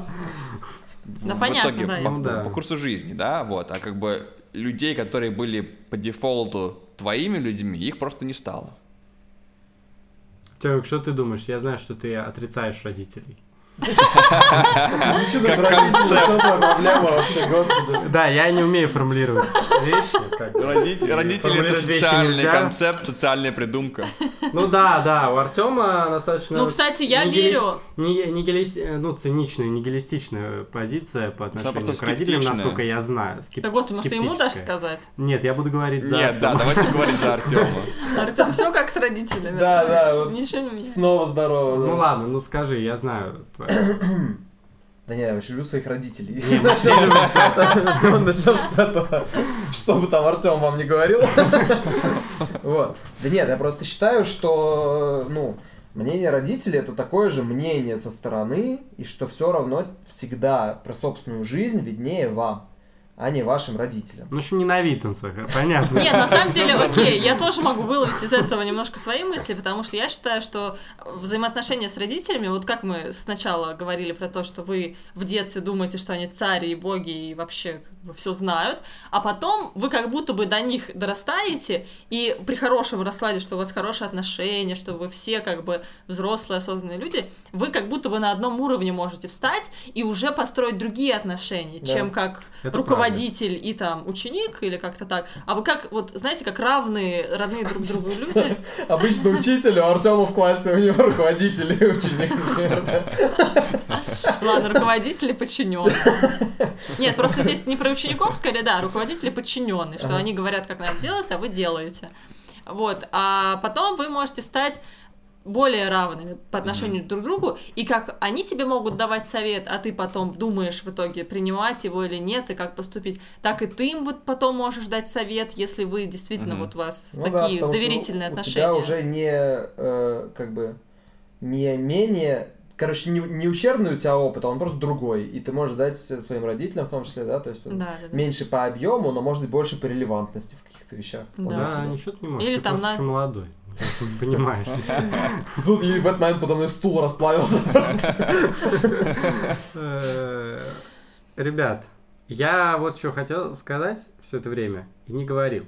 [SPEAKER 3] Да,
[SPEAKER 2] в
[SPEAKER 3] понятно,
[SPEAKER 2] итоге
[SPEAKER 3] да,
[SPEAKER 2] по,
[SPEAKER 1] Ну да.
[SPEAKER 2] по курсу жизни, да, вот, а как бы людей, которые были по дефолту твоими людьми, их просто не стало.
[SPEAKER 1] Тёмик, что ты думаешь? Я знаю, что ты отрицаешь родителей.
[SPEAKER 4] Господи.
[SPEAKER 1] Да, я не умею формулировать вещи. как.
[SPEAKER 2] Родители, это социальный концепт, социальная придумка.
[SPEAKER 1] Ну да, да, у Артема достаточно...
[SPEAKER 3] Ну, кстати, я верю.
[SPEAKER 1] ну, циничная, нигилистичная позиция по отношению к родителям, насколько я знаю.
[SPEAKER 3] Да, господи, может, ты ему дашь сказать?
[SPEAKER 1] Нет, я буду говорить за
[SPEAKER 2] Нет, да, давайте говорить за Артема.
[SPEAKER 3] Артем, все как с родителями.
[SPEAKER 4] Да, да, вот
[SPEAKER 3] Ничего не
[SPEAKER 4] снова здорово.
[SPEAKER 1] Ну ладно, ну скажи, я знаю твое.
[SPEAKER 4] Да не, я очень люблю своих родителей. Начнем с этого. Что бы там Артем вам не говорил. Вот. Да нет, я просто считаю, что, ну, мнение родителей это такое же мнение со стороны, и что все равно всегда про собственную жизнь виднее вам, а не вашим родителям.
[SPEAKER 1] Ну, в общем, не на вид он свой, понятно.
[SPEAKER 3] Нет, на самом деле, окей, я тоже могу выловить из этого немножко свои мысли, потому что я считаю, что взаимоотношения с родителями, вот как мы сначала говорили про то, что вы в детстве думаете, что они цари и боги и вообще все знают, а потом вы как будто бы до них дорастаете, и при хорошем раскладе, что у вас хорошие отношения, что вы все как бы взрослые, осознанные люди, вы как будто бы на одном уровне можете встать и уже построить другие отношения,
[SPEAKER 4] Да.
[SPEAKER 3] чем как
[SPEAKER 1] Это
[SPEAKER 3] руководитель и там ученик или как-то так. А вы как, вот знаете, как равные, родные друг другу люди.
[SPEAKER 4] Обычно учитель, у Артема в классе у него руководитель и ученик.
[SPEAKER 3] Ладно, руководители подчиненные. Нет, просто здесь не про учеников, скорее, да, руководители подчиненные, что они говорят, как надо делать, а вы делаете. Вот, а потом вы можете стать более равными по отношению друг к другу, и как они тебе могут давать совет, а ты потом думаешь в итоге, принимать его или нет, и как поступить, так и ты им вот потом можешь дать совет, если вы действительно
[SPEAKER 2] Мгм.
[SPEAKER 3] вот у вас
[SPEAKER 4] Ну да,
[SPEAKER 3] такие
[SPEAKER 4] потому что
[SPEAKER 3] доверительные
[SPEAKER 4] у
[SPEAKER 3] отношения.
[SPEAKER 4] тебя уже не, э, как бы, не менее, короче, не, не ущербный у тебя опыт, а он просто другой. И ты можешь дать своим родителям в том числе, да, то есть он
[SPEAKER 3] Да, да, да.
[SPEAKER 4] меньше по объему, но может быть больше по релевантности в каких-то вещах.
[SPEAKER 3] Да.
[SPEAKER 1] Да, ничего ты не можешь.
[SPEAKER 3] Или
[SPEAKER 1] ты
[SPEAKER 3] там
[SPEAKER 1] просто
[SPEAKER 3] на-
[SPEAKER 1] молодой. Понимаешь.
[SPEAKER 4] Тут и в этот момент подо мной стул расплавился просто.
[SPEAKER 1] Э, Ребят, я вот что хотел сказать все это время и не говорил.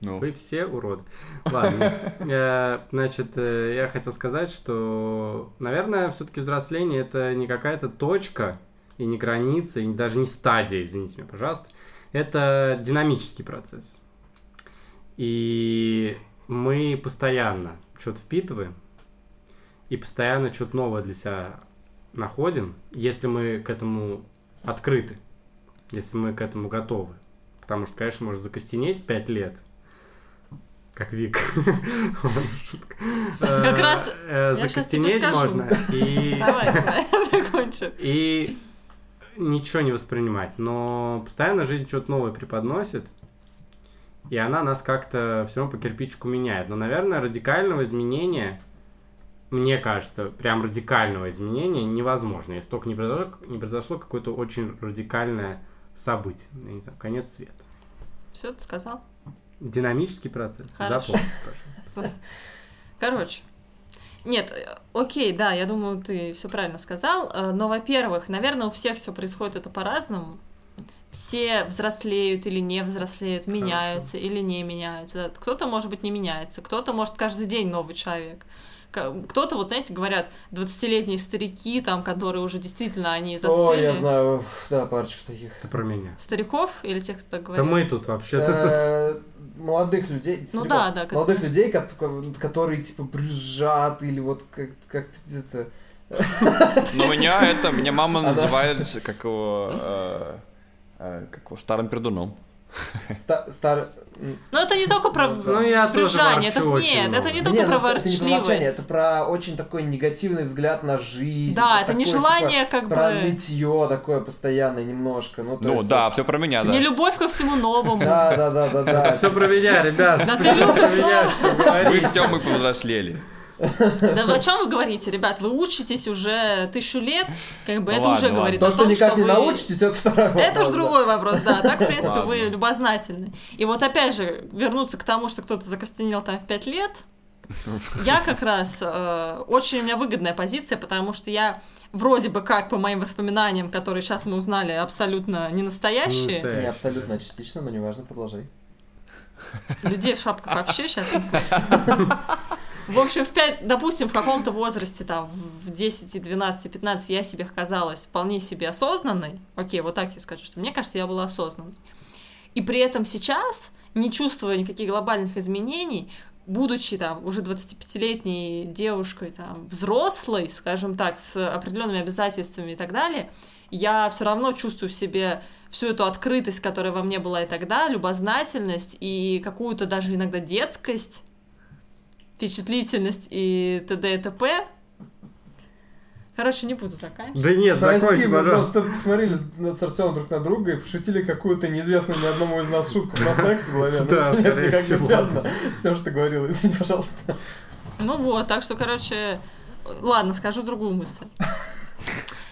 [SPEAKER 2] Ну,
[SPEAKER 1] Вы все уроды. Ладно. Э, Значит, э, я хотел сказать, что, наверное, все-таки взросление это не какая-то точка и не граница, и даже не стадия, извините меня, пожалуйста. Это динамический процесс. И мы постоянно что-то впитываем и постоянно что-то новое для себя находим, если мы к этому открыты, если мы к этому готовы. Потому что, конечно, может закостенеть 5 лет, как Вик. Шутка.
[SPEAKER 3] Как
[SPEAKER 1] Э,
[SPEAKER 3] раз
[SPEAKER 1] э, Закостенеть можно
[SPEAKER 3] давай, закончу.
[SPEAKER 1] и ничего не воспринимать. Но постоянно жизнь что-то новое преподносит, и она нас как-то все равно по кирпичику меняет. Но, наверное, радикального изменения, мне кажется, прям радикального изменения невозможно, если только не произошло, не произошло какое-то очень радикальное событие. Я не знаю, конец света.
[SPEAKER 3] Все, ты сказал?
[SPEAKER 1] Динамический процесс.
[SPEAKER 3] Хорошо.
[SPEAKER 1] Запомните, пожалуйста.
[SPEAKER 3] Короче. Нет, э, окей, да, я думаю, ты все правильно сказал. э, Но, во-первых, наверное, у всех все происходит это по-разному. Все взрослеют или не взрослеют, меняются или не меняются. Кто-то, может быть, не меняется, кто-то, может, каждый день новый человек. Кто-то, вот знаете, говорят, 20-летние старики, там, которые уже действительно, они
[SPEAKER 4] О,
[SPEAKER 3] застыли.
[SPEAKER 4] я знаю, да, парочку таких.
[SPEAKER 1] Это про меня.
[SPEAKER 3] Стариков или тех, кто так
[SPEAKER 1] Да
[SPEAKER 3] говорит?
[SPEAKER 1] мы тут вообще-то...
[SPEAKER 4] Э, Молодых людей.
[SPEAKER 3] Ну
[SPEAKER 4] стариков.
[SPEAKER 3] да, да,
[SPEAKER 4] Молодых людей, кот- которые типа брюзжат или вот как, как это...
[SPEAKER 2] Но меня это, меня мама называет как его, э, как его старым пердуном.
[SPEAKER 4] ста- стар...
[SPEAKER 3] Но это не только про
[SPEAKER 4] Ну.
[SPEAKER 1] Ну, я тоже
[SPEAKER 3] брюзжание, это нет, это не только
[SPEAKER 4] нет,
[SPEAKER 3] про
[SPEAKER 4] ну, это не про ворчание,
[SPEAKER 3] ворчливость.
[SPEAKER 4] это про очень такой негативный взгляд на жизнь.
[SPEAKER 3] Да, это не
[SPEAKER 4] такое,
[SPEAKER 3] желание
[SPEAKER 4] типа,
[SPEAKER 3] как
[SPEAKER 4] Про
[SPEAKER 3] бы...
[SPEAKER 4] нытье такое постоянное немножко. Ну,
[SPEAKER 2] Ну
[SPEAKER 4] есть,
[SPEAKER 2] да, все про меня,
[SPEAKER 3] Не
[SPEAKER 2] да.
[SPEAKER 3] любовь ко всему новому.
[SPEAKER 4] Да, да, да, да, да.
[SPEAKER 1] Все про меня, ребят.
[SPEAKER 3] Да ты любишь
[SPEAKER 1] про меня всё
[SPEAKER 2] Вы с Тёмой повзрослели.
[SPEAKER 3] Да вы о чем вы говорите, ребят? Вы учитесь уже тысячу лет, как бы
[SPEAKER 2] Ну
[SPEAKER 3] это
[SPEAKER 2] ладно,
[SPEAKER 3] уже
[SPEAKER 2] ладно.
[SPEAKER 3] говорит
[SPEAKER 4] То,
[SPEAKER 3] о
[SPEAKER 4] что
[SPEAKER 3] том,
[SPEAKER 4] никак
[SPEAKER 3] что
[SPEAKER 4] не
[SPEAKER 3] вы...
[SPEAKER 4] научитесь, это второй вопрос.
[SPEAKER 3] Это уж
[SPEAKER 4] да.
[SPEAKER 3] другой вопрос, да. Так, в принципе, вы
[SPEAKER 2] Ладно.
[SPEAKER 3] любознательны. И вот опять же, вернуться к тому, что кто-то закостенел там в пять лет, я как раз... э, очень у меня выгодная позиция, потому что я вроде бы как, по моим воспоминаниям, которые сейчас мы узнали, абсолютно не настоящие.
[SPEAKER 1] Не
[SPEAKER 4] Не абсолютно, а частично, но неважно, продолжай.
[SPEAKER 3] Людей в шапках вообще сейчас не слышно. В общем, в 5, допустим, в каком-то возрасте, там, в 10, 12, 15 я себе казалась вполне себе осознанной. Окей, вот так я скажу, что мне кажется, я была осознанной. И при этом сейчас, не чувствуя никаких глобальных изменений, будучи там уже 25-летней девушкой, там, взрослой, скажем так, с определенными обязательствами и так далее, я все равно чувствую в себе всю эту открытость, которая во мне была и тогда, любознательность и какую-то даже иногда детскость, впечатлительность и т.д. и т.п. Короче, не буду заканчивать.
[SPEAKER 1] Да нет,
[SPEAKER 4] Прости,
[SPEAKER 1] закончи,
[SPEAKER 4] мы
[SPEAKER 1] пожалуйста.
[SPEAKER 4] просто посмотрели на- с Артемом друг на друга и пошутили какую-то неизвестную ни одному из нас шутку про секс в голове.
[SPEAKER 1] Да,
[SPEAKER 4] это нет
[SPEAKER 1] скорее
[SPEAKER 4] никак не связано с тем, что ты говорила. Извини, пожалуйста.
[SPEAKER 3] Ну вот, так что, короче, ладно, скажу другую мысль.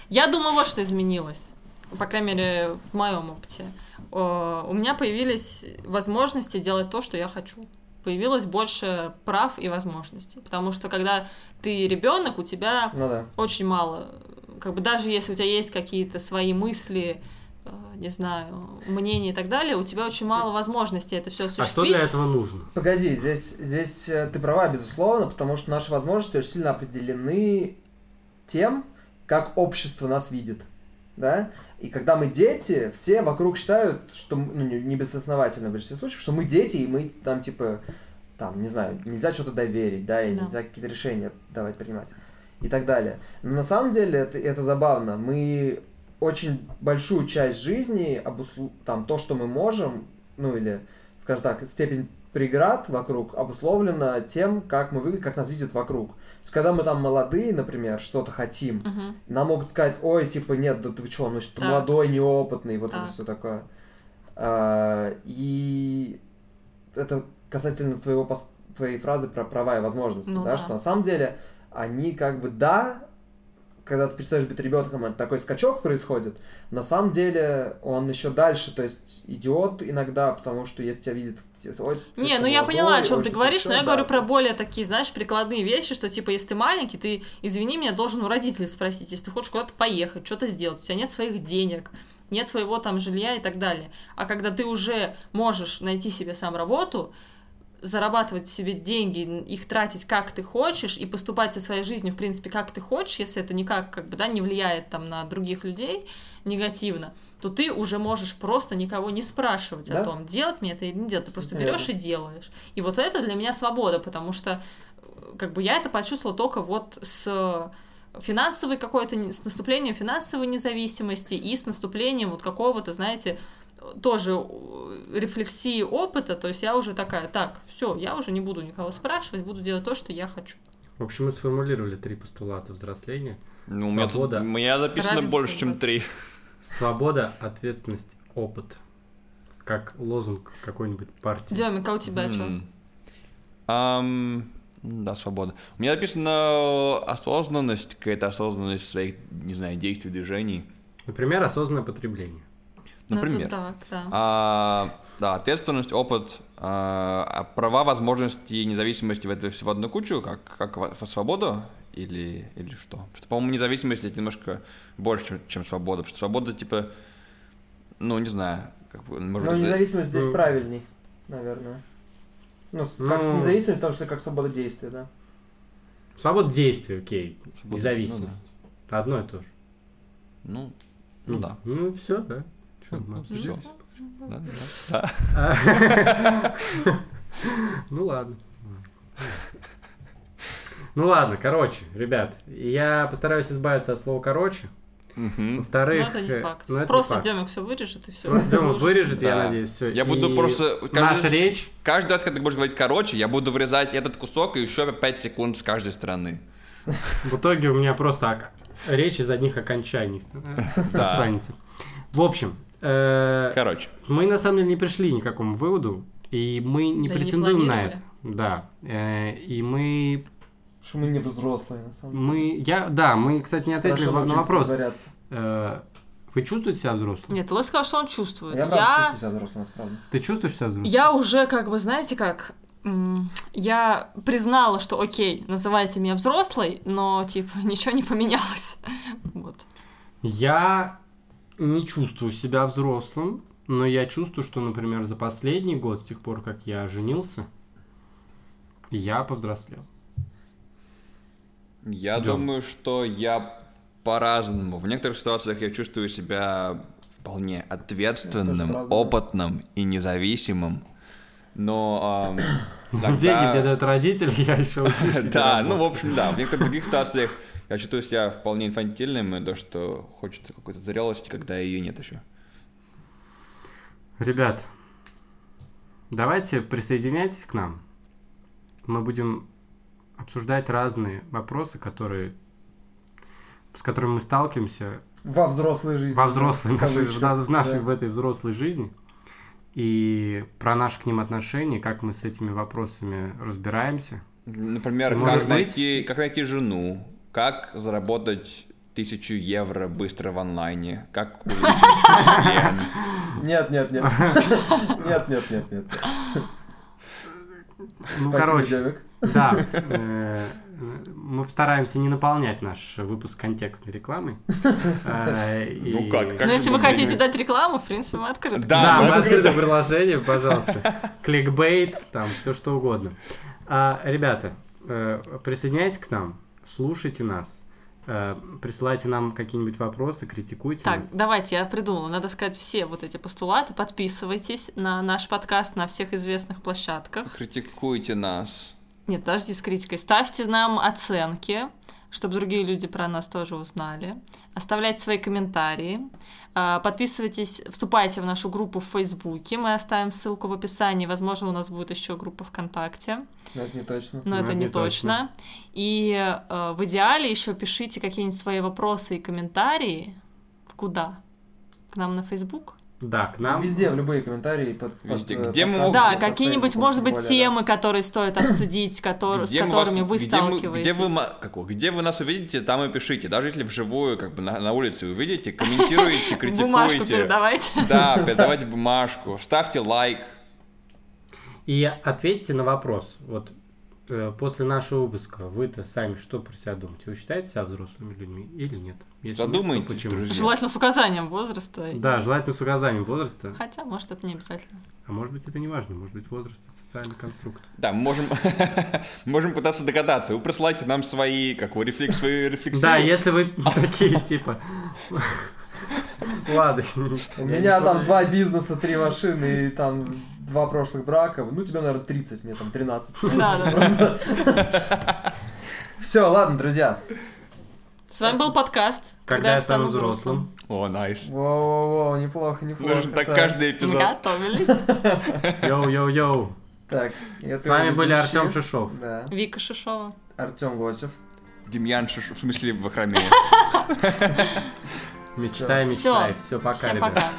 [SPEAKER 3] Я думаю, вот что изменилось. По крайней мере, в моем опыте. Э, У меня появились возможности делать то, что я хочу. Появилось больше прав и возможностей. Потому что когда ты ребенок, у тебя
[SPEAKER 4] Ну да.
[SPEAKER 3] очень мало. Как бы даже если у тебя есть какие-то свои мысли, э, не знаю, мнения и так далее, у тебя очень мало возможностей это все
[SPEAKER 1] А что
[SPEAKER 3] осуществить.
[SPEAKER 1] для этого нужно?
[SPEAKER 4] Погоди, здесь, здесь э, ты права, безусловно, потому что наши возможности очень сильно определены тем, как общество нас видит. Да? И когда мы дети, все вокруг считают, что, ну, не, не безосновательно в большинстве случаев, что мы дети, и мы там, типа, там, не знаю, нельзя что-то доверить, да, и
[SPEAKER 3] Да.
[SPEAKER 4] нельзя какие-то решения давать, принимать, и так далее. Но на самом деле это, это забавно. Мы очень большую часть жизни, обуслу... там, то, что мы можем, ну, или, скажем так, степень преград вокруг обусловлена тем, как мы выглядим, как нас видят вокруг. То есть, когда мы там молодые, например, что-то хотим,
[SPEAKER 3] Мгм.
[SPEAKER 4] нам могут сказать, ой, типа, нет, да ты что, ну, что
[SPEAKER 3] Так.
[SPEAKER 4] молодой, неопытный, вот это
[SPEAKER 3] Так.
[SPEAKER 4] все такое. А, и это касательно твоего, твоей фразы про права и возможности,
[SPEAKER 3] Ну
[SPEAKER 4] да,
[SPEAKER 3] да.
[SPEAKER 4] что на самом деле они как бы, да, когда ты перестаешь быть ребенком, это такой скачок происходит, на самом деле он еще дальше, то есть идиот иногда, потому что если тебя видит... ой,
[SPEAKER 3] Не, ну я
[SPEAKER 4] молодой,
[SPEAKER 3] поняла, о чем ты говоришь,
[SPEAKER 4] еще,
[SPEAKER 3] но я
[SPEAKER 4] да.
[SPEAKER 3] говорю про более такие, знаешь, прикладные вещи, что типа, если ты маленький, ты, извини меня, должен у родителей спросить, если ты хочешь куда-то поехать, что-то сделать, у тебя нет своих денег, нет своего там жилья и так далее. А когда ты уже можешь найти себе сам работу, зарабатывать себе деньги, их тратить как ты хочешь и поступать со своей жизнью, в принципе, как ты хочешь, если это никак, как бы, да, не влияет там на других людей негативно, то ты уже можешь просто никого не спрашивать
[SPEAKER 4] Да.
[SPEAKER 3] о том, делать мне это или не делать. Ты просто берешь и делаешь. И вот это для меня свобода, потому что э, как бы я это почувствовала только вот с финансовой какой-то, с наступлением финансовой независимости и с наступлением вот какого-то, знаете, тоже э, рефлексии опыта, то есть я уже такая, так, все, я уже не буду никого спрашивать, буду делать то, что я хочу.
[SPEAKER 1] В общем, мы сформулировали три постулата взросления.
[SPEAKER 2] Ну, у меня, тут,
[SPEAKER 1] Свобода.
[SPEAKER 2] у меня записано
[SPEAKER 3] Равенство
[SPEAKER 2] больше, чем три.
[SPEAKER 1] Свобода, ответственность, опыт. Как лозунг какой-нибудь партии.
[SPEAKER 3] Демик, а у тебя что?
[SPEAKER 2] М. Ам, да, свобода. У меня написано осознанность, какая-то осознанность своих, не знаю, действий, движений.
[SPEAKER 1] Например, осознанное потребление.
[SPEAKER 2] Например.
[SPEAKER 3] так, да.
[SPEAKER 2] А, да, ответственность, опыт, а, а права, возможности, независимости в это все в одну кучу, как, как во- во свободу или, или что? Потому что, по-моему, независимость это немножко больше, чем, чем свобода. Потому что свобода, типа, ну, не знаю, как бы, может
[SPEAKER 4] Ну,
[SPEAKER 2] быть,
[SPEAKER 4] независимость здесь
[SPEAKER 1] Ну.
[SPEAKER 4] правильней, наверное. Ну, как
[SPEAKER 1] Ну.
[SPEAKER 4] независимость, потому что как свобода действия, да.
[SPEAKER 1] Свобода действий, окей.
[SPEAKER 2] Свобода-
[SPEAKER 1] Независимость. Одно и то же.
[SPEAKER 2] Ну, ну да.
[SPEAKER 1] Ну, все, да. Чё, мы
[SPEAKER 2] Ну,
[SPEAKER 1] обсудили? Ну ладно. Ну ладно, короче, ребят, я постараюсь избавиться от слова короче.
[SPEAKER 2] Мгм.
[SPEAKER 1] Во-вторых,
[SPEAKER 3] Ну, это не
[SPEAKER 1] э,
[SPEAKER 3] факт.
[SPEAKER 1] ну, это не
[SPEAKER 3] Просто
[SPEAKER 1] факт.
[SPEAKER 3] Демик все вырежет и все.
[SPEAKER 1] Просто Дема вырежет, я
[SPEAKER 2] Да.
[SPEAKER 1] надеюсь, все.
[SPEAKER 2] Я буду просто-
[SPEAKER 1] Наша
[SPEAKER 2] каждый-
[SPEAKER 1] речь.
[SPEAKER 2] Каждый раз, когда ты будешь говорить короче, я буду вырезать этот кусок и еще 5 секунд с каждой стороны.
[SPEAKER 1] В итоге у меня просто речь из одних окончаний останется. В общем,
[SPEAKER 2] Короче.
[SPEAKER 1] мы на самом деле не пришли ни к какому выводу, и мы не
[SPEAKER 3] Да и не
[SPEAKER 1] претендуем на это. Да. Э, И мы,
[SPEAKER 4] Что мы не взрослые, на самом деле.
[SPEAKER 1] мы, я, да, мы, кстати, не ответили
[SPEAKER 4] Хорошо
[SPEAKER 1] вам на вопрос. Э, Вы чувствуете себя взрослым?
[SPEAKER 3] Нет, Лой сказал, что он чувствует.
[SPEAKER 4] Я
[SPEAKER 3] Я,
[SPEAKER 4] чувствую себя взрослым, это правда.
[SPEAKER 1] Ты чувствуешь себя взрослым?
[SPEAKER 3] я уже как бы, знаете как, я признала, что окей, называйте меня взрослой, но типа ничего не поменялось. Вот.
[SPEAKER 1] Я не чувствую себя взрослым, но я чувствую, что, например, за последний год, с тех пор, как я женился, я повзрослел.
[SPEAKER 2] Я
[SPEAKER 1] Идём.
[SPEAKER 2] думаю, что я по-разному. В некоторых ситуациях я чувствую себя вполне ответственным, опытным и независимым. Но ам,
[SPEAKER 1] Деньги
[SPEAKER 2] иногда-
[SPEAKER 1] мне дают родители, я еще учусь.
[SPEAKER 2] Да, ну, в общем, да. В некоторых других ситуациях я чувствую себя вполне инфантильным, и то, что хочется какой-то зрелости, когда ее нет еще.
[SPEAKER 1] Ребят, давайте присоединяйтесь к нам. Мы будем обсуждать разные вопросы, которые с которыми мы сталкиваемся
[SPEAKER 4] Во взрослой жизни.
[SPEAKER 1] во взрослой
[SPEAKER 4] в
[SPEAKER 1] нашей, в, нашей
[SPEAKER 4] да.
[SPEAKER 1] в этой взрослой жизни и про наши к ним отношения, как мы с этими вопросами разбираемся.
[SPEAKER 2] Например,
[SPEAKER 1] Может
[SPEAKER 2] как
[SPEAKER 1] быть.
[SPEAKER 2] найти, как найти жену, как заработать тысячу евро быстро в онлайне, как.
[SPEAKER 4] Нет, нет, нет. Нет, нет, нет, нет.
[SPEAKER 1] Ну, короче, да, э, мы постараемся не наполнять наш выпуск контекстной рекламой. Э,
[SPEAKER 2] Ну как,
[SPEAKER 3] Но если вы хотите дать рекламу, в принципе, мы открыты.
[SPEAKER 2] Да, мы открыты.
[SPEAKER 1] приложение, пожалуйста. Кликбейт, там все что угодно. А, ребята, э, присоединяйтесь к нам, слушайте нас, э, присылайте нам какие-нибудь вопросы, критикуйте
[SPEAKER 3] Так,
[SPEAKER 1] нас.
[SPEAKER 3] давайте, я придумала. Надо сказать все вот эти постулаты. Подписывайтесь на наш подкаст на всех известных площадках.
[SPEAKER 2] Критикуйте нас.
[SPEAKER 3] Нет, подожди с критикой. Ставьте нам оценки, чтобы другие люди про нас тоже узнали. Оставляйте свои комментарии. А, Подписывайтесь, вступайте в нашу группу в Фейсбуке. Мы оставим ссылку в описании. Возможно, у нас будет еще группа ВКонтакте.
[SPEAKER 4] Но это не точно.
[SPEAKER 3] Но
[SPEAKER 1] Ну,
[SPEAKER 3] это
[SPEAKER 1] это
[SPEAKER 3] не
[SPEAKER 1] не точно.
[SPEAKER 3] точно. И э, в идеале еще пишите какие-нибудь свои вопросы и комментарии. Куда? К нам на Facebook?
[SPEAKER 1] Да, к нам.
[SPEAKER 4] Везде, в любые комментарии. Под, под,
[SPEAKER 2] Везде.
[SPEAKER 4] э,
[SPEAKER 2] Где мы
[SPEAKER 4] подкастом,
[SPEAKER 3] Да,
[SPEAKER 4] под
[SPEAKER 3] какие-нибудь, может быть,
[SPEAKER 4] более,
[SPEAKER 3] темы, которые стоит обсудить, которые, с
[SPEAKER 2] Где мы
[SPEAKER 3] которыми
[SPEAKER 2] вас-
[SPEAKER 3] вы
[SPEAKER 2] где мы-
[SPEAKER 3] сталкиваетесь.
[SPEAKER 2] Где вы, как где вы нас увидите, там и пишите. Даже если вживую, как бы на, на улице увидите, комментируйте,
[SPEAKER 3] Бумажку
[SPEAKER 2] критикуйте.
[SPEAKER 3] передавайте.
[SPEAKER 2] Да, передавайте бумажку, ставьте лайк.
[SPEAKER 1] И ответьте на вопрос. Вот после нашего выпуска вы-то сами что про себя думаете? Вы считаете себя взрослыми людьми или нет? Если нет,
[SPEAKER 2] Задумайтесь,
[SPEAKER 1] почему?
[SPEAKER 2] друзья.
[SPEAKER 3] Желательно с указанием возраста.
[SPEAKER 1] Да, желательно с указанием возраста.
[SPEAKER 3] Хотя, может, это не обязательно.
[SPEAKER 1] А может быть это не важно, может быть возраст это социальный конструкт.
[SPEAKER 2] Да, мы можем, можем пытаться догадаться. Вы присылайте нам свои, как вы, рефлекс, свои рефлексии.
[SPEAKER 1] Да, если вы такие типа... Ладно.
[SPEAKER 4] У меня там два бизнеса, три машины и там два прошлых брака. Ну, тебе, наверное, 30, мне там 13.
[SPEAKER 3] Да, да.
[SPEAKER 4] Все, ладно, друзья.
[SPEAKER 3] С вами был подкаст «Когда, я стану взрослым».
[SPEAKER 2] О, nice.
[SPEAKER 4] Воу-воу-воу, неплохо, неплохо.
[SPEAKER 2] Нужно так каждый
[SPEAKER 3] Мы
[SPEAKER 2] эпизод.
[SPEAKER 3] готовились.
[SPEAKER 1] Йоу-йоу-йоу.
[SPEAKER 4] Так,
[SPEAKER 1] С вами были. Артем Шишов.
[SPEAKER 3] Вика Шишова.
[SPEAKER 4] Артем Лосев.
[SPEAKER 2] Демьян Шиш... в смысле в Ахраме.
[SPEAKER 1] Мечтай, мечтай. Все, пока,
[SPEAKER 3] Всем
[SPEAKER 1] ребят.
[SPEAKER 3] пока.